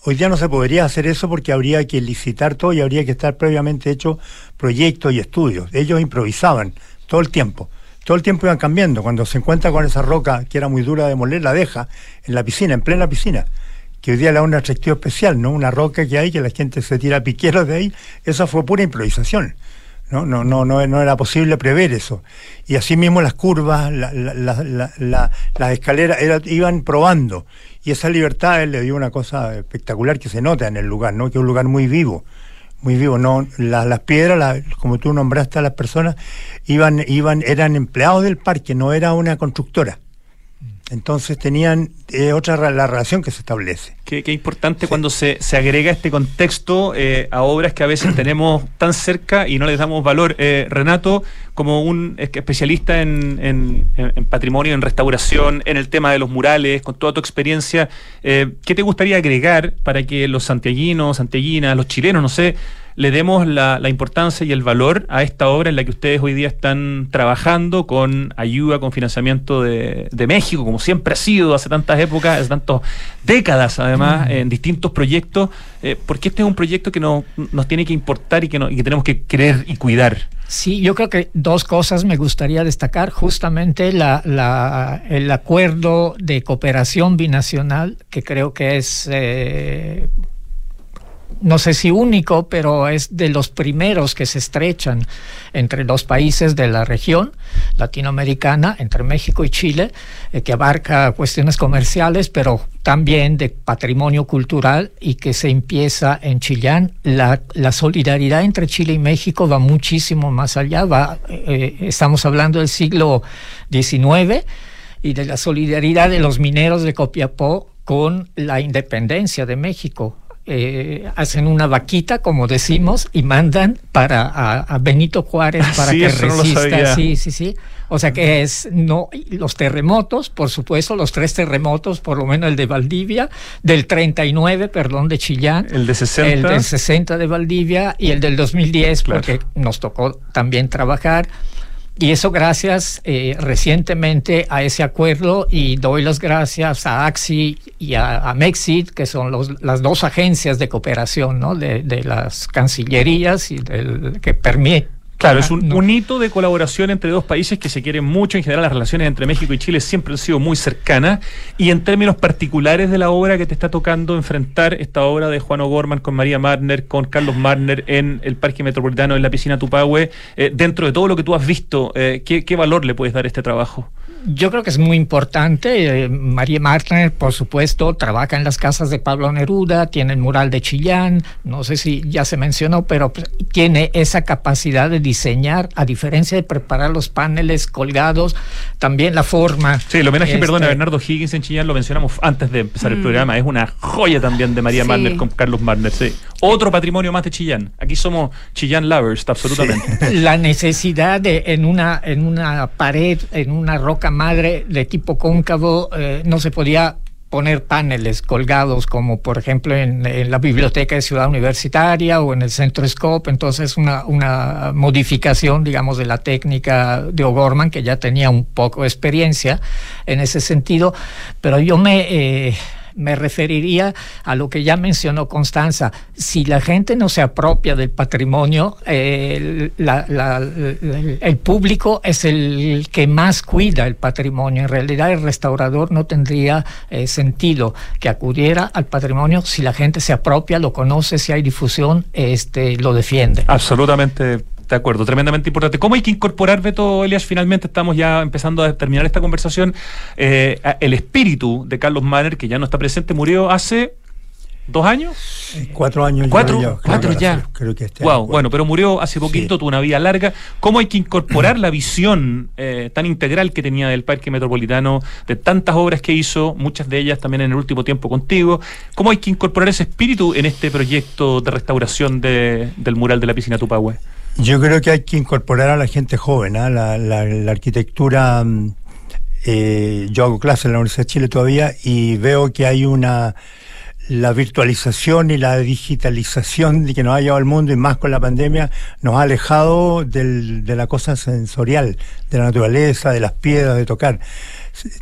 Speaker 5: Hoy día no se podría hacer eso porque habría que licitar todo y habría que estar previamente hecho proyectos y estudios. Ellos improvisaban todo el tiempo. Todo el tiempo iban cambiando. Cuando se encuentra con esa roca que era muy dura de moler, la deja en la piscina, en plena piscina que hoy día le da atractivo especial, ¿no? Una roca que hay, que la gente se tira piqueros de ahí, eso fue pura improvisación. ¿no? No, no, no, no era posible prever eso. Y así mismo las curvas, la, la, las escaleras iban probando. Y esa libertad él le dio una cosa espectacular que se nota en el lugar, ¿no? Que es un lugar muy vivo, muy vivo. No, las piedras, como tú nombraste a las personas, iban, iban, eran empleados del parque, no era una constructora. Entonces tenían eh, otra la relación que se establece.
Speaker 2: Qué, importante cuando se, se, agrega este contexto eh, a obras que a veces tenemos tan cerca y no les damos valor. Eh, Renato, como un especialista en, en, patrimonio, en restauración, en el tema de los murales, con toda tu experiencia, ¿qué te gustaría agregar para que los santiaguinos, santiaguinas, los chilenos, no sé, le demos la, importancia y el valor a esta obra en la que ustedes hoy día están trabajando con ayuda, con financiamiento de, México, como siempre ha sido hace tantas épocas, hace tantas décadas además, en distintos proyectos, eh, porque este es un proyecto que nos tiene que importar y que, y que tenemos que querer y cuidar.
Speaker 6: Sí, yo creo que dos cosas me gustaría destacar. Justamente la, el acuerdo de cooperación binacional, que creo que es eh, no sé si único, pero es de los primeros que se estrechan entre los países de la región latinoamericana, entre México y Chile, eh, que abarca cuestiones comerciales, pero también de patrimonio cultural y que se empieza en Chillán. La, solidaridad entre Chile y México va muchísimo más allá, va, eh, estamos hablando del siglo XIX y de la solidaridad de los mineros de Copiapó con la independencia de México. Eh, hacen una vaquita, como decimos, y mandan para a, Benito Juárez para que resista. sí, sí, sí. O sea que es no los terremotos, por supuesto, los tres terremotos, por lo menos el de Valdivia, del 39, perdón, de Chillán,
Speaker 2: el de 60,
Speaker 6: el del 60 de Valdivia y el del 2010, porque nos tocó también trabajar. Y eso gracias eh, recientemente a ese acuerdo y doy las gracias a AXI y a, Mexit, que son los, las dos agencias de cooperación ¿no? de, de las cancillerías y del, que permiten
Speaker 2: Claro, es un, hito de colaboración entre dos países que se quieren mucho. En general, las relaciones entre México y Chile siempre han sido muy cercanas. Y en términos particulares de la obra que te está tocando enfrentar, esta obra de Juan O'Gorman con María Marner, con Carlos Marner en el Parque Metropolitano, en la piscina Tupahue, eh, dentro de todo lo que tú has visto, eh, ¿qué, ¿qué valor le puedes dar a este trabajo?
Speaker 6: Yo creo que es muy importante. Eh, María Martner, por supuesto, trabaja en las casas de Pablo Neruda, tiene el mural de Chillán, no sé si ya se mencionó, pero tiene esa capacidad de diseñar, a diferencia de preparar los paneles colgados, también la forma.
Speaker 2: Sí, el homenaje, perdón, a este Bernardo Higgins en Chillán lo mencionamos antes de empezar el mm. programa. Es una joya también de María Marner con Carlos Marner. Sí. Otro patrimonio más de Chillán. Aquí somos Chillán lovers, absolutamente.
Speaker 6: La necesidad de en una, en una pared, en una roca madre de tipo cóncavo eh, no se podía poner paneles colgados como por ejemplo en, la biblioteca de Ciudad Universitaria o en el Centro Scope, entonces una, una modificación digamos de la técnica de O'Gorman que ya tenía un poco de experiencia en ese sentido, pero yo me... Eh, me referiría a lo que ya mencionó Constanza. Si la gente no se apropia del patrimonio, el público es el que más cuida el patrimonio. En realidad el restaurador no tendría eh, sentido que acudiera al patrimonio si la gente se apropia, lo conoce, si hay difusión, este, lo defiende.
Speaker 2: Absolutamente de acuerdo, tremendamente importante. ¿Cómo hay que incorporar, Beto Elias? Finalmente estamos ya empezando a terminar esta conversación. Eh, el espíritu de Carlos Manner, que ya no está presente, murió hace ¿Dos años?
Speaker 5: Eh, cuatro años.
Speaker 2: ¿Cuatro? Ya, cuatro ya.
Speaker 5: Creo que este
Speaker 2: wow, bueno, pero murió hace poquito, tuvo una vida larga. ¿Cómo hay que incorporar la visión eh, tan integral que tenía del Parque Metropolitano, de tantas obras que hizo, muchas de ellas también en el último tiempo contigo? ¿Cómo hay que incorporar ese espíritu en este proyecto de restauración del mural de la piscina Tupahue?
Speaker 5: Yo creo que hay que incorporar a la gente joven, ¿ah? la, arquitectura. Mm, eh, yo hago clases en la Universidad de Chile todavía y veo que hay una la virtualización y la digitalización que nos ha llevado al mundo y más con la pandemia nos ha alejado del, de la cosa sensorial, de la naturaleza, de las piedras, de tocar.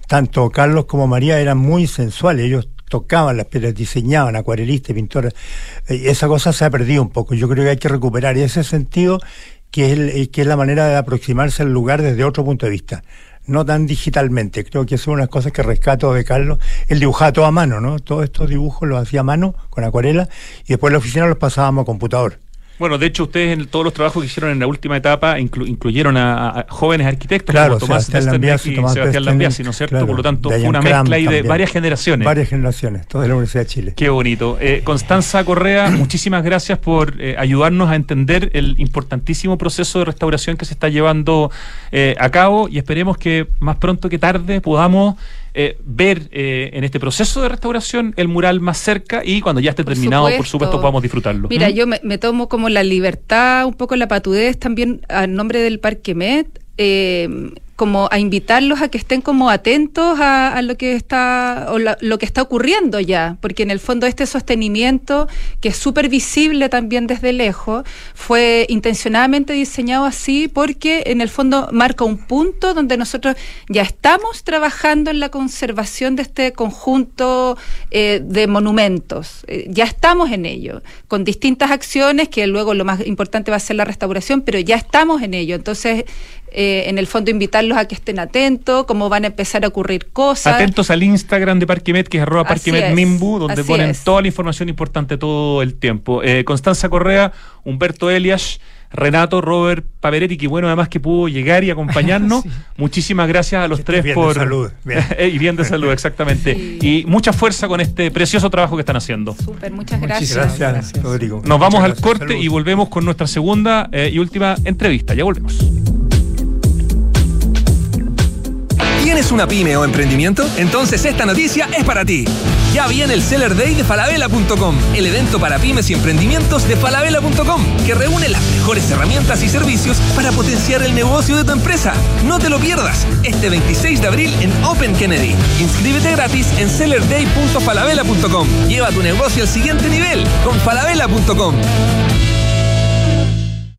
Speaker 5: Tanto Carlos como María eran muy sensuales, ellos tocaban las piedras, diseñaban, acuarelistas, pintores. Eh, esa cosa se ha perdido un poco. Yo creo que hay que recuperar ese sentido que es, eh, que es la manera de aproximarse al lugar desde otro punto de vista. No tan digitalmente. Creo que son unas cosas que rescato de Carlos. Él dibujaba todo a mano, ¿no? Todos estos dibujos los hacía a mano, con acuarela, y después la oficina los pasábamos a computador.
Speaker 2: Bueno, de hecho, ustedes en todos los trabajos que hicieron en la última etapa incluyeron a, jóvenes arquitectos
Speaker 5: como Tomás Sebastián
Speaker 2: Lambiasi, ¿no es cierto? Por lo tanto, fue una mezcla ahí de varias generaciones.
Speaker 5: Varias generaciones, toda la Universidad de Chile.
Speaker 2: Qué bonito. Eh, Constanza Correa, muchísimas gracias por eh, ayudarnos a entender el importantísimo proceso de restauración que se está llevando eh, a cabo y esperemos que más pronto que tarde podamos eh, ver eh, en este proceso de restauración el mural más cerca y cuando ya esté terminado, por supuesto, podamos disfrutarlo.
Speaker 4: Mira, ¿Mm? yo me, tomo como la libertad, un poco la patudez también al nombre del Parque Met. Eh, como a invitarlos a que estén como atentos a, lo que está o lo que está ocurriendo ya, porque en el fondo este sostenimiento que es súper visible también desde lejos fue intencionadamente diseñado así porque en el fondo marca un punto donde nosotros ya estamos trabajando en la conservación de este conjunto eh, de monumentos, eh, ya estamos en ello, con distintas acciones que luego lo más importante va a ser la restauración, pero ya estamos en ello, entonces eh, en el fondo invitarlos a que estén atentos, cómo van a empezar a ocurrir cosas.
Speaker 2: Atentos al Instagram de Parquemet, que es arroba parquemetmimbu, donde ponen toda la información importante todo el tiempo. Eh, Constanza Correa, Humberto Elias. Renato, Robert Paveretti, que bueno además que pudo llegar y acompañarnos. Muchísimas gracias a los tres por...
Speaker 5: salud.
Speaker 2: y bien de salud, exactamente. Y mucha fuerza con este precioso trabajo que están haciendo.
Speaker 4: Súper, muchas gracias.
Speaker 5: gracias, Rodrigo.
Speaker 2: Nos vamos al corte y volvemos con nuestra segunda eh, y última entrevista. Ya volvemos.
Speaker 7: ¿Tienes una pyme o emprendimiento? Entonces esta noticia es para ti. Ya viene el Seller Day de falabella.com, el evento para pymes y emprendimientos de falabella.com, que reúne las mejores herramientas y servicios para potenciar el negocio de tu empresa. No te lo pierdas, este 26 de abril en Open Kennedy. Inscríbete gratis en sellerday.falabella.com. Lleva tu negocio al siguiente nivel con falabella.com.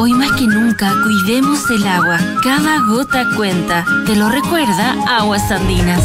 Speaker 8: Hoy más que nunca, cuidemos el agua. Cada gota cuenta. Te lo recuerda Aguas Andinas.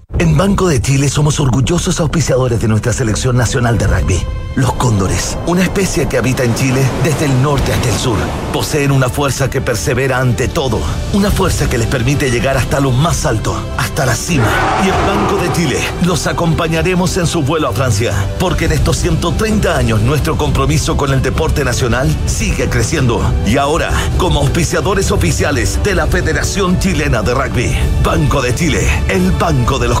Speaker 9: en Banco de Chile somos orgullosos auspiciadores de nuestra selección nacional de rugby. Los cóndores, una especie que habita en Chile desde el norte hasta el sur, poseen una fuerza que persevera ante todo, una fuerza que les permite llegar hasta lo más alto, hasta la cima. Y en Banco de Chile los acompañaremos en su vuelo a Francia, porque en estos 130 años nuestro compromiso con el deporte nacional sigue creciendo. Y ahora, como auspiciadores oficiales de la Federación Chilena de Rugby, Banco de Chile, el banco de los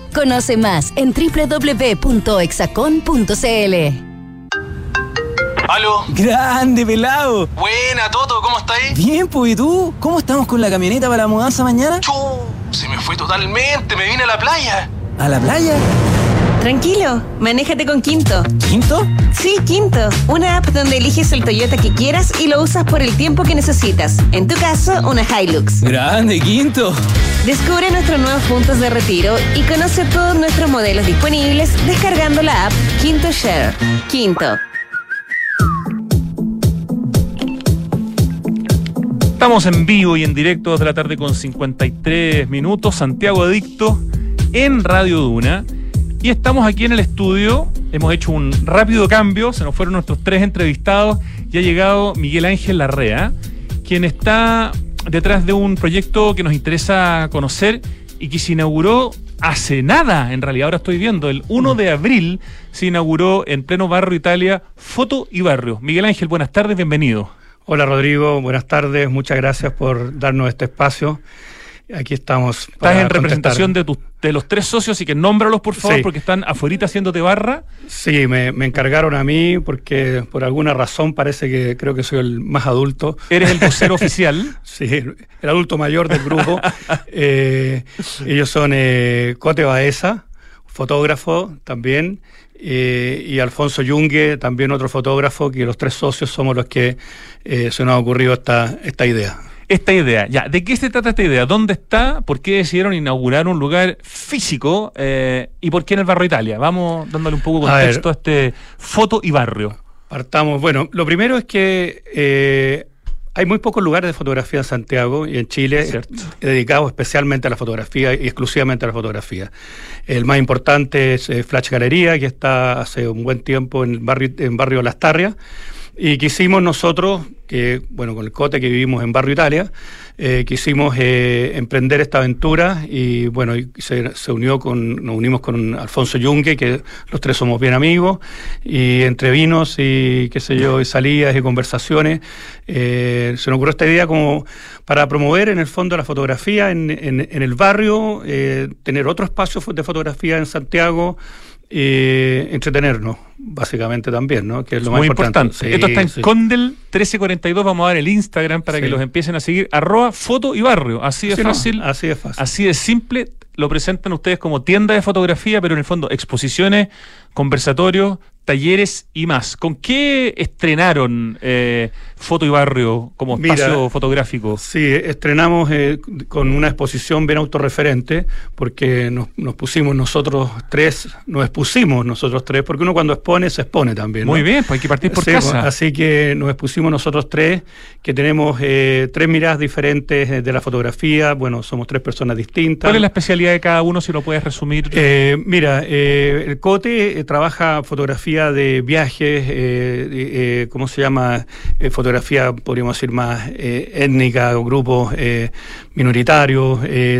Speaker 10: Conoce más en www.exacon.cl.
Speaker 11: ¿Aló?
Speaker 12: Grande, pelado.
Speaker 11: Buena, Toto, ¿cómo estáis?
Speaker 12: Bien, pues, ¿y tú? ¿Cómo estamos con la camioneta para la mudanza mañana?
Speaker 11: Chu, se me fue totalmente, me vine a la playa.
Speaker 12: ¿A la playa?
Speaker 13: Tranquilo, manéjate con Quinto.
Speaker 12: ¿Quinto?
Speaker 13: Sí, Quinto. Una app donde eliges el Toyota que quieras y lo usas por el tiempo que necesitas. En tu caso, una Hilux.
Speaker 12: Grande, Quinto.
Speaker 13: Descubre nuestros nuevos puntos de retiro y conoce todos nuestros modelos disponibles descargando la app Quinto Share. Quinto.
Speaker 2: Estamos en vivo y en directo desde la tarde con 53 minutos. Santiago Adicto en Radio Duna. Y estamos aquí en el estudio. Hemos hecho un rápido cambio. Se nos fueron nuestros tres entrevistados. Y ha llegado Miguel Ángel Larrea, quien está detrás de un proyecto que nos interesa conocer y que se inauguró hace nada, en realidad ahora estoy viendo, el 1 de abril se inauguró en pleno barrio Italia Foto y Barrio. Miguel Ángel, buenas tardes, bienvenido.
Speaker 14: Hola Rodrigo, buenas tardes, muchas gracias por darnos este espacio. Aquí estamos.
Speaker 2: Estás en representación de, de los tres socios y que nómbralos por favor porque están afuera haciéndote barra.
Speaker 14: Sí, me, encargaron a mí porque por alguna razón parece que creo que soy el más adulto.
Speaker 2: ¿Eres el vocero oficial?
Speaker 14: Sí, el adulto mayor del grupo. Eh, ellos son eh, Cote Baeza, fotógrafo también, eh, y Alfonso Yungue, también otro fotógrafo, que los tres socios somos los que eh, se nos ha ocurrido esta, esta idea.
Speaker 2: Esta idea, ya, ¿de qué se trata esta idea? ¿Dónde está? ¿Por qué decidieron inaugurar un lugar físico? Eh, ¿Y por qué en el barrio Italia? Vamos dándole un poco contexto a, a este foto y barrio.
Speaker 14: Partamos, bueno, lo primero es que hay muy pocos lugares de fotografía en Santiago y en Chile dedicados especialmente a la fotografía y exclusivamente a la fotografía. El más importante es eh, Flash Galería, que está hace un buen tiempo en el barrio, en barrio Las Tarrias. Y quisimos nosotros, que bueno, con el Cote que vivimos en Barrio Italia, eh, quisimos eh, emprender esta aventura y bueno, se, unió con, nos unimos con Alfonso Yungue, que los tres somos bien amigos, y entre vinos y qué sé yo, y salidas y conversaciones, eh, se nos ocurrió esta idea como para promover en el fondo la fotografía en, en el barrio, tener otro espacio de fotografía en Santiago y entretenernos, básicamente también, ¿no? Que es lo más
Speaker 2: Muy
Speaker 14: importante.
Speaker 2: Esto está en Condel 1342, vamos a dar el Instagram para que los empiecen a seguir, arroba foto y barrio, así de fácil.
Speaker 14: así de fácil.
Speaker 2: Así de simple, lo presentan ustedes como tienda de fotografía, pero en el fondo exposiciones, conversatorios, talleres y más. ¿Con qué estrenaron eh, Foto y Barrio como espacio fotográfico?
Speaker 14: Sí, estrenamos eh, con una exposición bien autorreferente, porque nos, pusimos nosotros tres, nos expusimos nosotros tres, porque uno cuando expone se expone también.
Speaker 2: Muy bien, pues hay que partir por casa.
Speaker 14: Así que nos expusimos nosotros tres, que tenemos eh, tres miradas diferentes de la fotografía, bueno, somos tres personas distintas.
Speaker 2: ¿Cuál es la especialidad de cada uno, si lo puedes resumir?
Speaker 14: mira, el Cote trabaja fotografía de viajes, eh, eh, ¿cómo se llama? Eh, fotografía, podríamos decir, más étnica o grupos minoritarios,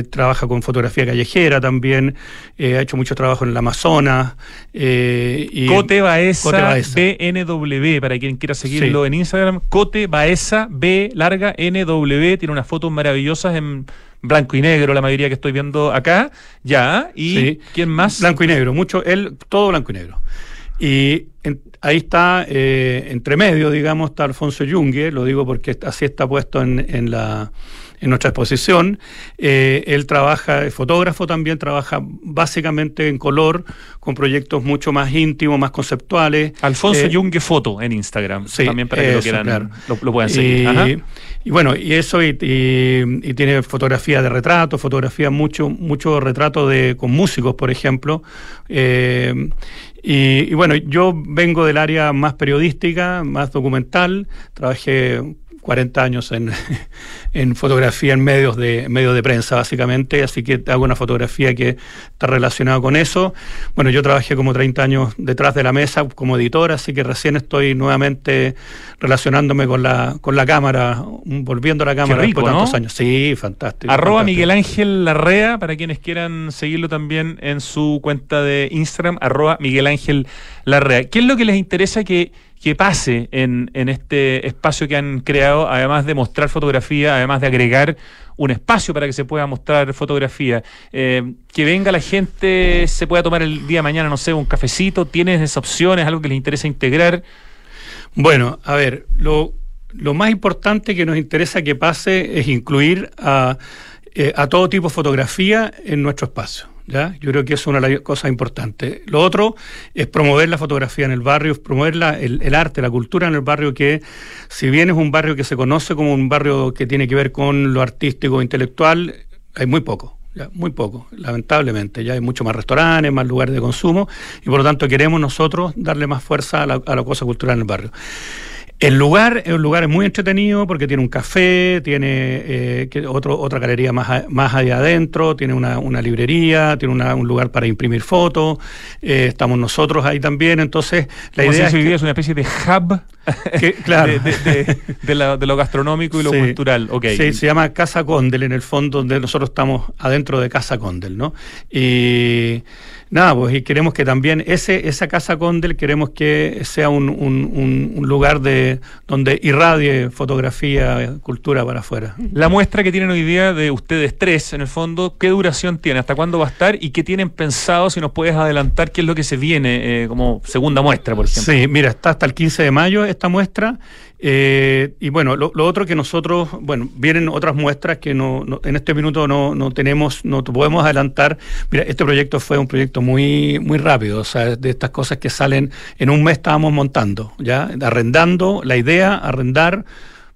Speaker 14: trabaja con fotografía callejera también, ha hecho mucho trabajo en el Amazonas.
Speaker 2: y Cote Baeza, BNW, para quien quiera seguirlo en Instagram, Cote Baeza, B larga NW, tiene unas fotos maravillosas en blanco y negro, la mayoría que estoy viendo acá, ya, y ¿quién más?
Speaker 14: Blanco y negro, mucho, él, todo blanco y negro. Y ahí está, eh, entre medio, digamos, está Alfonso Yungue, lo digo porque así está puesto en, la, en nuestra exposición. Eh, él trabaja, es fotógrafo también, trabaja básicamente en color, con proyectos mucho más íntimos, más conceptuales.
Speaker 2: Alfonso eh, Foto en Instagram, también para que lo, quieran, lo, puedan seguir.
Speaker 14: Y, bueno, y eso, y, tiene fotografía de retrato, fotografía mucho, mucho retrato de, con músicos, por ejemplo. Eh, y, bueno, yo vengo del área más periodística, más documental, trabajé 40 años en, en, fotografía en medios de medios de prensa básicamente, así que hago una fotografía que está relacionada con eso. Bueno, yo trabajé como 30 años detrás de la mesa como editor, así que recién estoy nuevamente relacionándome con la con la cámara, volviendo a la cámara
Speaker 2: después
Speaker 14: de tantos años. Sí, fantástico.
Speaker 2: Arroba Miguel Ángel Larrea, para quienes quieran seguirlo también en su cuenta de Instagram, arroba Miguel Ángel Larrea. ¿Qué es lo que les interesa que que pase en, en, este espacio que han creado, además de mostrar fotografía, además de agregar un espacio para que se pueda mostrar fotografía. Eh, que venga la gente, se pueda tomar el día de mañana, no sé, un cafecito, ¿tienes esas opciones, algo que les interesa integrar?
Speaker 14: Bueno, a ver, lo, más importante que nos interesa que pase es incluir a, eh, a todo tipo de fotografía en nuestro espacio. ¿Ya? Yo creo que es una cosas importantes. Lo otro es promover la fotografía en el barrio, promover el, arte, la cultura en el barrio, que si bien es un barrio que se conoce como un barrio que tiene que ver con lo artístico e intelectual, hay muy poco. Muy poco, lamentablemente. Ya hay mucho más restaurantes, más lugares de consumo y por lo tanto queremos nosotros darle más fuerza la, a la cosa cultural en el barrio. El lugar es un lugar muy entretenido porque tiene un café, tiene eh, otro, otra galería más, más allá adentro, tiene una, librería, tiene un lugar para imprimir fotos, eh, estamos nosotros ahí también, entonces
Speaker 2: la idea es, que, es una especie de hub claro. de, lo gastronómico y lo cultural. Okay.
Speaker 14: Sí, se llama Casa Condel en el fondo, donde nosotros estamos adentro de Casa Condel, ¿no? Y nada, pues y queremos que también ese, esa Casa Condel, queremos que sea un, un, lugar de donde irradie fotografía, cultura para afuera.
Speaker 2: La muestra que tienen hoy día de ustedes tres, en el fondo, ¿qué duración tiene? ¿Hasta cuándo va a estar? ¿Y qué tienen pensado, si nos puedes adelantar, qué es lo que se viene eh, como segunda muestra, por ejemplo?
Speaker 14: Sí, mira, está hasta el 15 de mayo esta muestra. Eh, y bueno, lo, otro que nosotros, bueno, vienen otras muestras que no, en este minuto no, no, tenemos, no podemos adelantar. Mira, este proyecto fue un proyecto muy, muy rápido, o sea, de estas cosas que salen, en un mes estábamos montando, ya, arrendando, la idea, arrendar,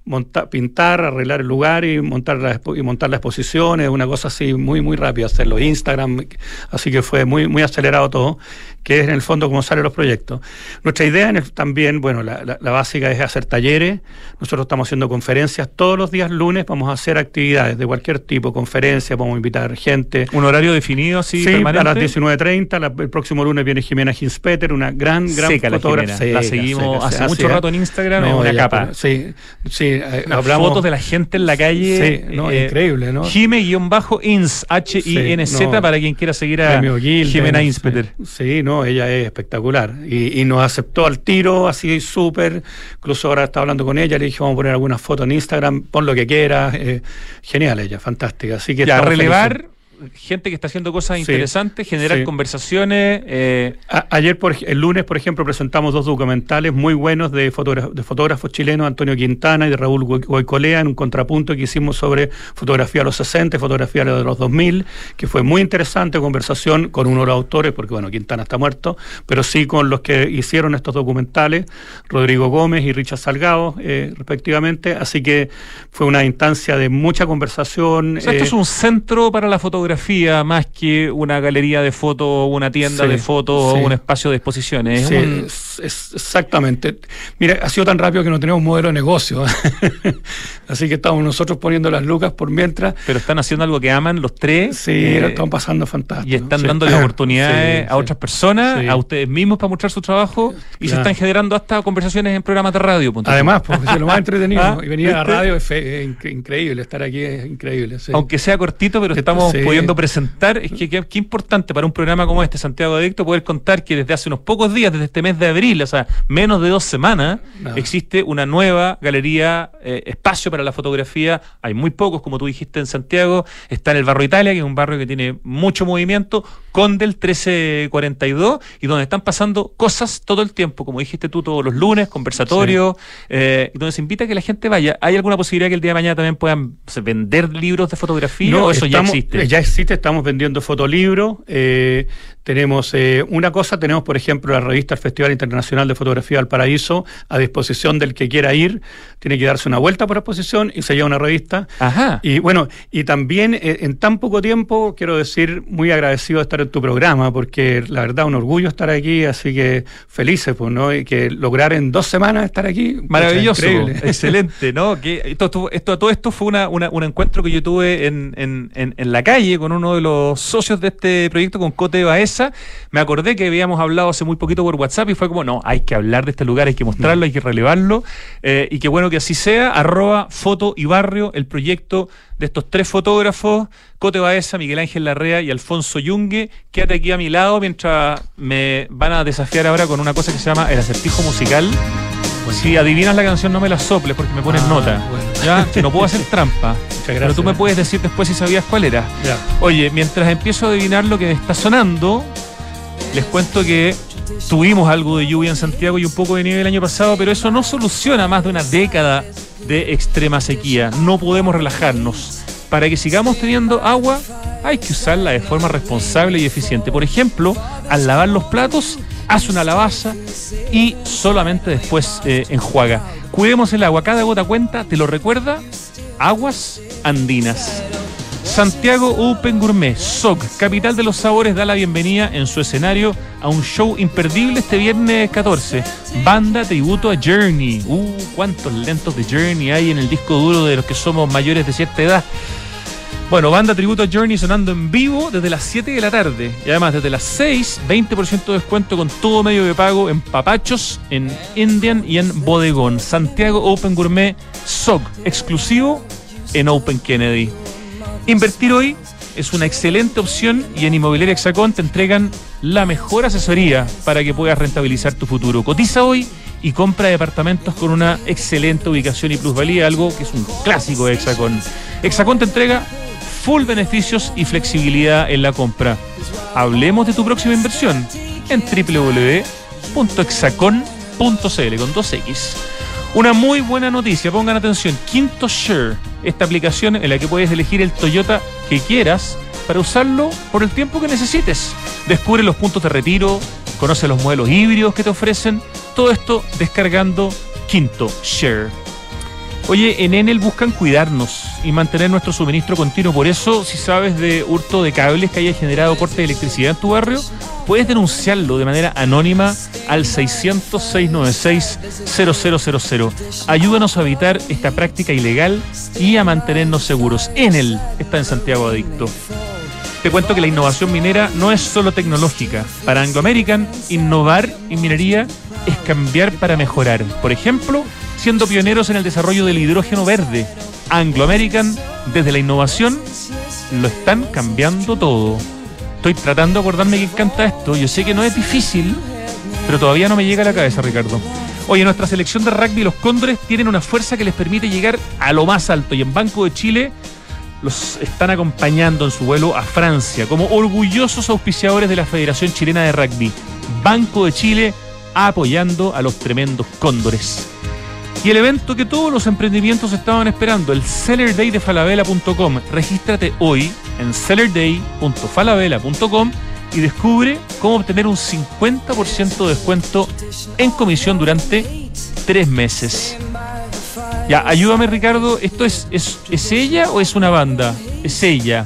Speaker 14: montar, pintar, arreglar el lugar y montar la, y montar la exposición, es una cosa así muy, muy rápida, hacerlo Instagram, así que fue muy, muy acelerado todo que es en el fondo cómo salen los proyectos. Nuestra idea también, bueno, la, básica es hacer talleres. Nosotros estamos haciendo conferencias todos los días lunes, vamos a hacer actividades de cualquier tipo, conferencias, vamos a invitar gente.
Speaker 2: ¿Un horario definido así?
Speaker 14: Sí, a las 19.30. El próximo lunes viene Jimena Ginspeter, una gran, gran
Speaker 2: fotógrafa. La, seguimos hace mucho rato en Instagram, no, una capa.
Speaker 14: Sí, sí.
Speaker 2: Eh, hablamos, fotos de la gente en la calle.
Speaker 14: Sí, no, eh, increíble, ¿no?
Speaker 2: Jime-ins, H-I-N-Z, para quien quiera seguir a Jimena Ginspeter.
Speaker 14: Sí, no, ella es espectacular. Y, y nos aceptó al tiro, así súper. Incluso ahora estaba hablando con ella, le dije, vamos a poner algunas fotos en Instagram, pon lo que quieras. Eh, genial ella, fantástica. Así que
Speaker 2: ya, relevar gente que está haciendo cosas interesantes, generar conversaciones.
Speaker 14: Eh. ayer, por, el lunes, por ejemplo, presentamos dos documentales muy buenos de, de fotógrafos chilenos, Antonio Quintana y de Raúl Goicolea, en un contrapunto que hicimos sobre fotografía de los 60, fotografía de los 2000, que fue muy interesante, conversación con uno de los autores, porque bueno, Quintana está muerto, pero sí con los que hicieron estos documentales, Rodrigo Gómez y Richard Salgado, eh, respectivamente. Así que fue una instancia de mucha conversación.
Speaker 2: esto es eh, un centro para la fotografía más que una galería de fotos, una tienda de fotos o un espacio de exposiciones.
Speaker 14: exactamente. Mira, ha sido tan rápido que no tenemos modelo de negocio. Así que estamos nosotros poniendo las lucas por mientras.
Speaker 2: Pero están haciendo algo que aman los tres.
Speaker 14: Sí, eh, lo están pasando fantástico.
Speaker 2: Y están dando oportunidades a otras personas, a ustedes mismos para mostrar su trabajo y se están generando hasta conversaciones en programas de radio.
Speaker 14: Además, porque es lo más entretenido. ¿Ah? Y venir a la radio es, increíble, estar aquí es increíble.
Speaker 2: Aunque sea cortito, pero estamos pudiendo presentar. Es que qué importante para un programa como este, Santiago Adicto, poder contar que desde hace unos pocos días, desde este mes de abril, o sea, menos de dos semanas, existe una nueva galería, eh, espacio para la fotografía. Hay muy pocos, como tú dijiste en Santiago. Está en el barrio Italia, que es un barrio que tiene mucho movimiento, con del 1342, y donde están pasando cosas todo el tiempo, como dijiste tú, todos los lunes, conversatorios, eh, donde se invita a que la gente vaya. ¿Hay alguna posibilidad que el día de mañana también puedan vender libros de fotografía
Speaker 14: no, o eso ya existe? Ya existe, estamos vendiendo fotolibros. Eh, tenemos eh, una cosa, tenemos por ejemplo la revista del Festival Internacional de Fotografía del Paraíso a disposición del que quiera ir, tiene que darse una vuelta por exposición y se lleva una revista.
Speaker 2: Ajá.
Speaker 14: Y bueno, y también eh, en tan poco tiempo quiero decir muy agradecido de estar en tu programa, porque la verdad un orgullo estar aquí, así que felices, pues, ¿no? Y que lograr en dos semanas estar aquí.
Speaker 2: Maravilloso, excelente, ¿no? Que esto, esto, todo esto fue una, un encuentro que yo tuve en, en, en, la calle con uno de los socios de este proyecto, con Cote Baez me acordé que habíamos hablado hace muy poquito por WhatsApp y fue como, no, hay que hablar de este lugar, hay que mostrarlo, hay que relevarlo. Eh, y qué bueno que así sea. Arroba Foto y Barrio, el proyecto de estos tres fotógrafos, Cote Baeza, Miguel Ángel Larrea y Alfonso Yungue. Quédate aquí a mi lado mientras me van a desafiar ahora con una cosa que se llama el acertijo musical. Si adivinas la canción, no me la soples porque me pones ah, nota. ¿ya? no puedo hacer trampa. Pero tú me puedes decir después si sabías cuál era. Oye, mientras empiezo a adivinar lo que está sonando, les cuento que tuvimos algo de lluvia en Santiago y un poco de nieve el año pasado, pero eso no soluciona más de una década de extrema sequía. No podemos relajarnos. Para que sigamos teniendo agua, hay que usarla de forma responsable y eficiente. Por ejemplo, al lavar los platos, haz una lavaza y solamente después eh, enjuaga. Cuidemos el agua, cada gota cuenta, te lo recuerda, aguas andinas. Santiago Open Gourmet, SOC, capital de los sabores, da la bienvenida en su escenario a un show imperdible este viernes 14. Banda tributo a Journey. Uh, cuántos lentos de Journey hay en el disco duro de los que somos mayores de cierta edad. Bueno, banda tributo a Journey sonando en vivo desde las 7 de la tarde. Y además desde las 6, 20% de descuento con todo medio de pago en Papachos, en Indian y en Bodegón. Santiago Open Gourmet SOG, exclusivo en Open Kennedy. Invertir hoy es una excelente opción y en Inmobiliaria Hexacón te entregan la mejor asesoría para que puedas rentabilizar tu futuro. Cotiza hoy y compra departamentos con una excelente ubicación y plusvalía, algo que es un clásico de Hexacón. Hexacón te entrega full beneficios y flexibilidad en la compra. Hablemos de tu próxima inversión en www.exacon.cl con 2X. Una muy buena noticia, pongan atención, Quinto Share, esta aplicación en la que puedes elegir el Toyota que quieras para usarlo por el tiempo que necesites. Descubre los puntos de retiro, conoce los modelos híbridos que te ofrecen, todo esto descargando Quinto Share. Oye, en Enel buscan cuidarnos y mantener nuestro suministro continuo. Por eso, si sabes de hurto de cables que haya generado corte de electricidad en tu barrio, puedes denunciarlo de manera anónima al 600-696-0000. Ayúdanos a evitar esta práctica ilegal y a mantenernos seguros. En él está en Santiago Adicto. Te cuento que la innovación minera no es solo tecnológica. Para Anglo American, innovar en minería es cambiar para mejorar. Por ejemplo, siendo pioneros en el desarrollo del hidrógeno verde. Anglo American, desde la innovación, lo están cambiando todo. Estoy tratando de acordarme que canta esto. Yo sé que no es difícil, pero todavía no me llega a la cabeza, Ricardo. Oye, nuestra selección de rugby, los Cóndores, tienen una fuerza que les permite llegar a lo más alto. Y en Banco de Chile los están acompañando en su vuelo a Francia como orgullosos auspiciadores de la Federación Chilena de Rugby. Banco de Chile apoyando a los tremendos Cóndores. Y el evento que todos los emprendimientos estaban esperando, el Seller Day de falabella.com. Regístrate hoy en sellerday.falabella.com y descubre cómo obtener un 50% de descuento en comisión durante tres meses. Ya, ayúdame Ricardo, ¿esto es, es, es ella o es una banda? Es ella.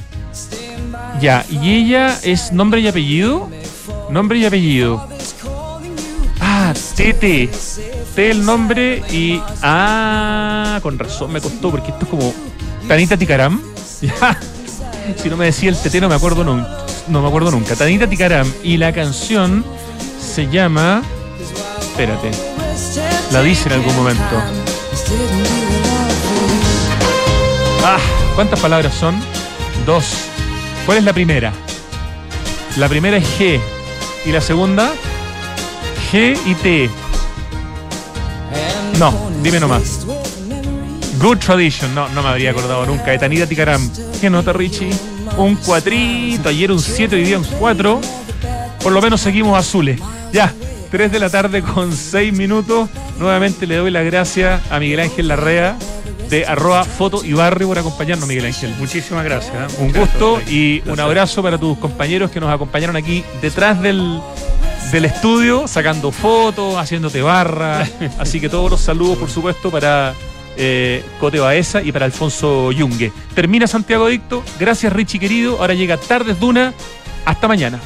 Speaker 2: Ya, ¿y ella es nombre y apellido? Nombre y apellido. Ah, Tete. El nombre y. Ah, con razón me costó, porque esto es como. Tanita Ticaram. Si no me decía el Tete, no me acuerdo nunca. No me acuerdo nunca. Tanita Ticaram. Y la canción se llama. Espérate. La dice en algún momento. Ah, ¿cuántas palabras son? Dos. ¿Cuál es la primera? La primera es G. ¿Y la segunda? G y T. No, dime nomás. Good Tradition, no, no me habría acordado nunca. De Tanita Ticaram. ¿Qué nota, Richie? Un cuatrito, ayer un 7, hoy día un 4. Por lo menos seguimos azules. Ya, 3 de la tarde con 6 minutos. Nuevamente le doy las gracias a Miguel Ángel Larrea de arroba foto y barrio por acompañarnos, Miguel Ángel.
Speaker 14: Muchísimas gracias. ¿eh?
Speaker 2: Un gusto y un abrazo para tus compañeros que nos acompañaron aquí detrás del, del estudio, sacando fotos, haciéndote barra. Así que todos los saludos, por supuesto, para eh, Cote Baeza y para Alfonso Yungue. Termina Santiago Dicto. Gracias, Richie querido. Ahora llega Tardes Duna. Hasta mañana.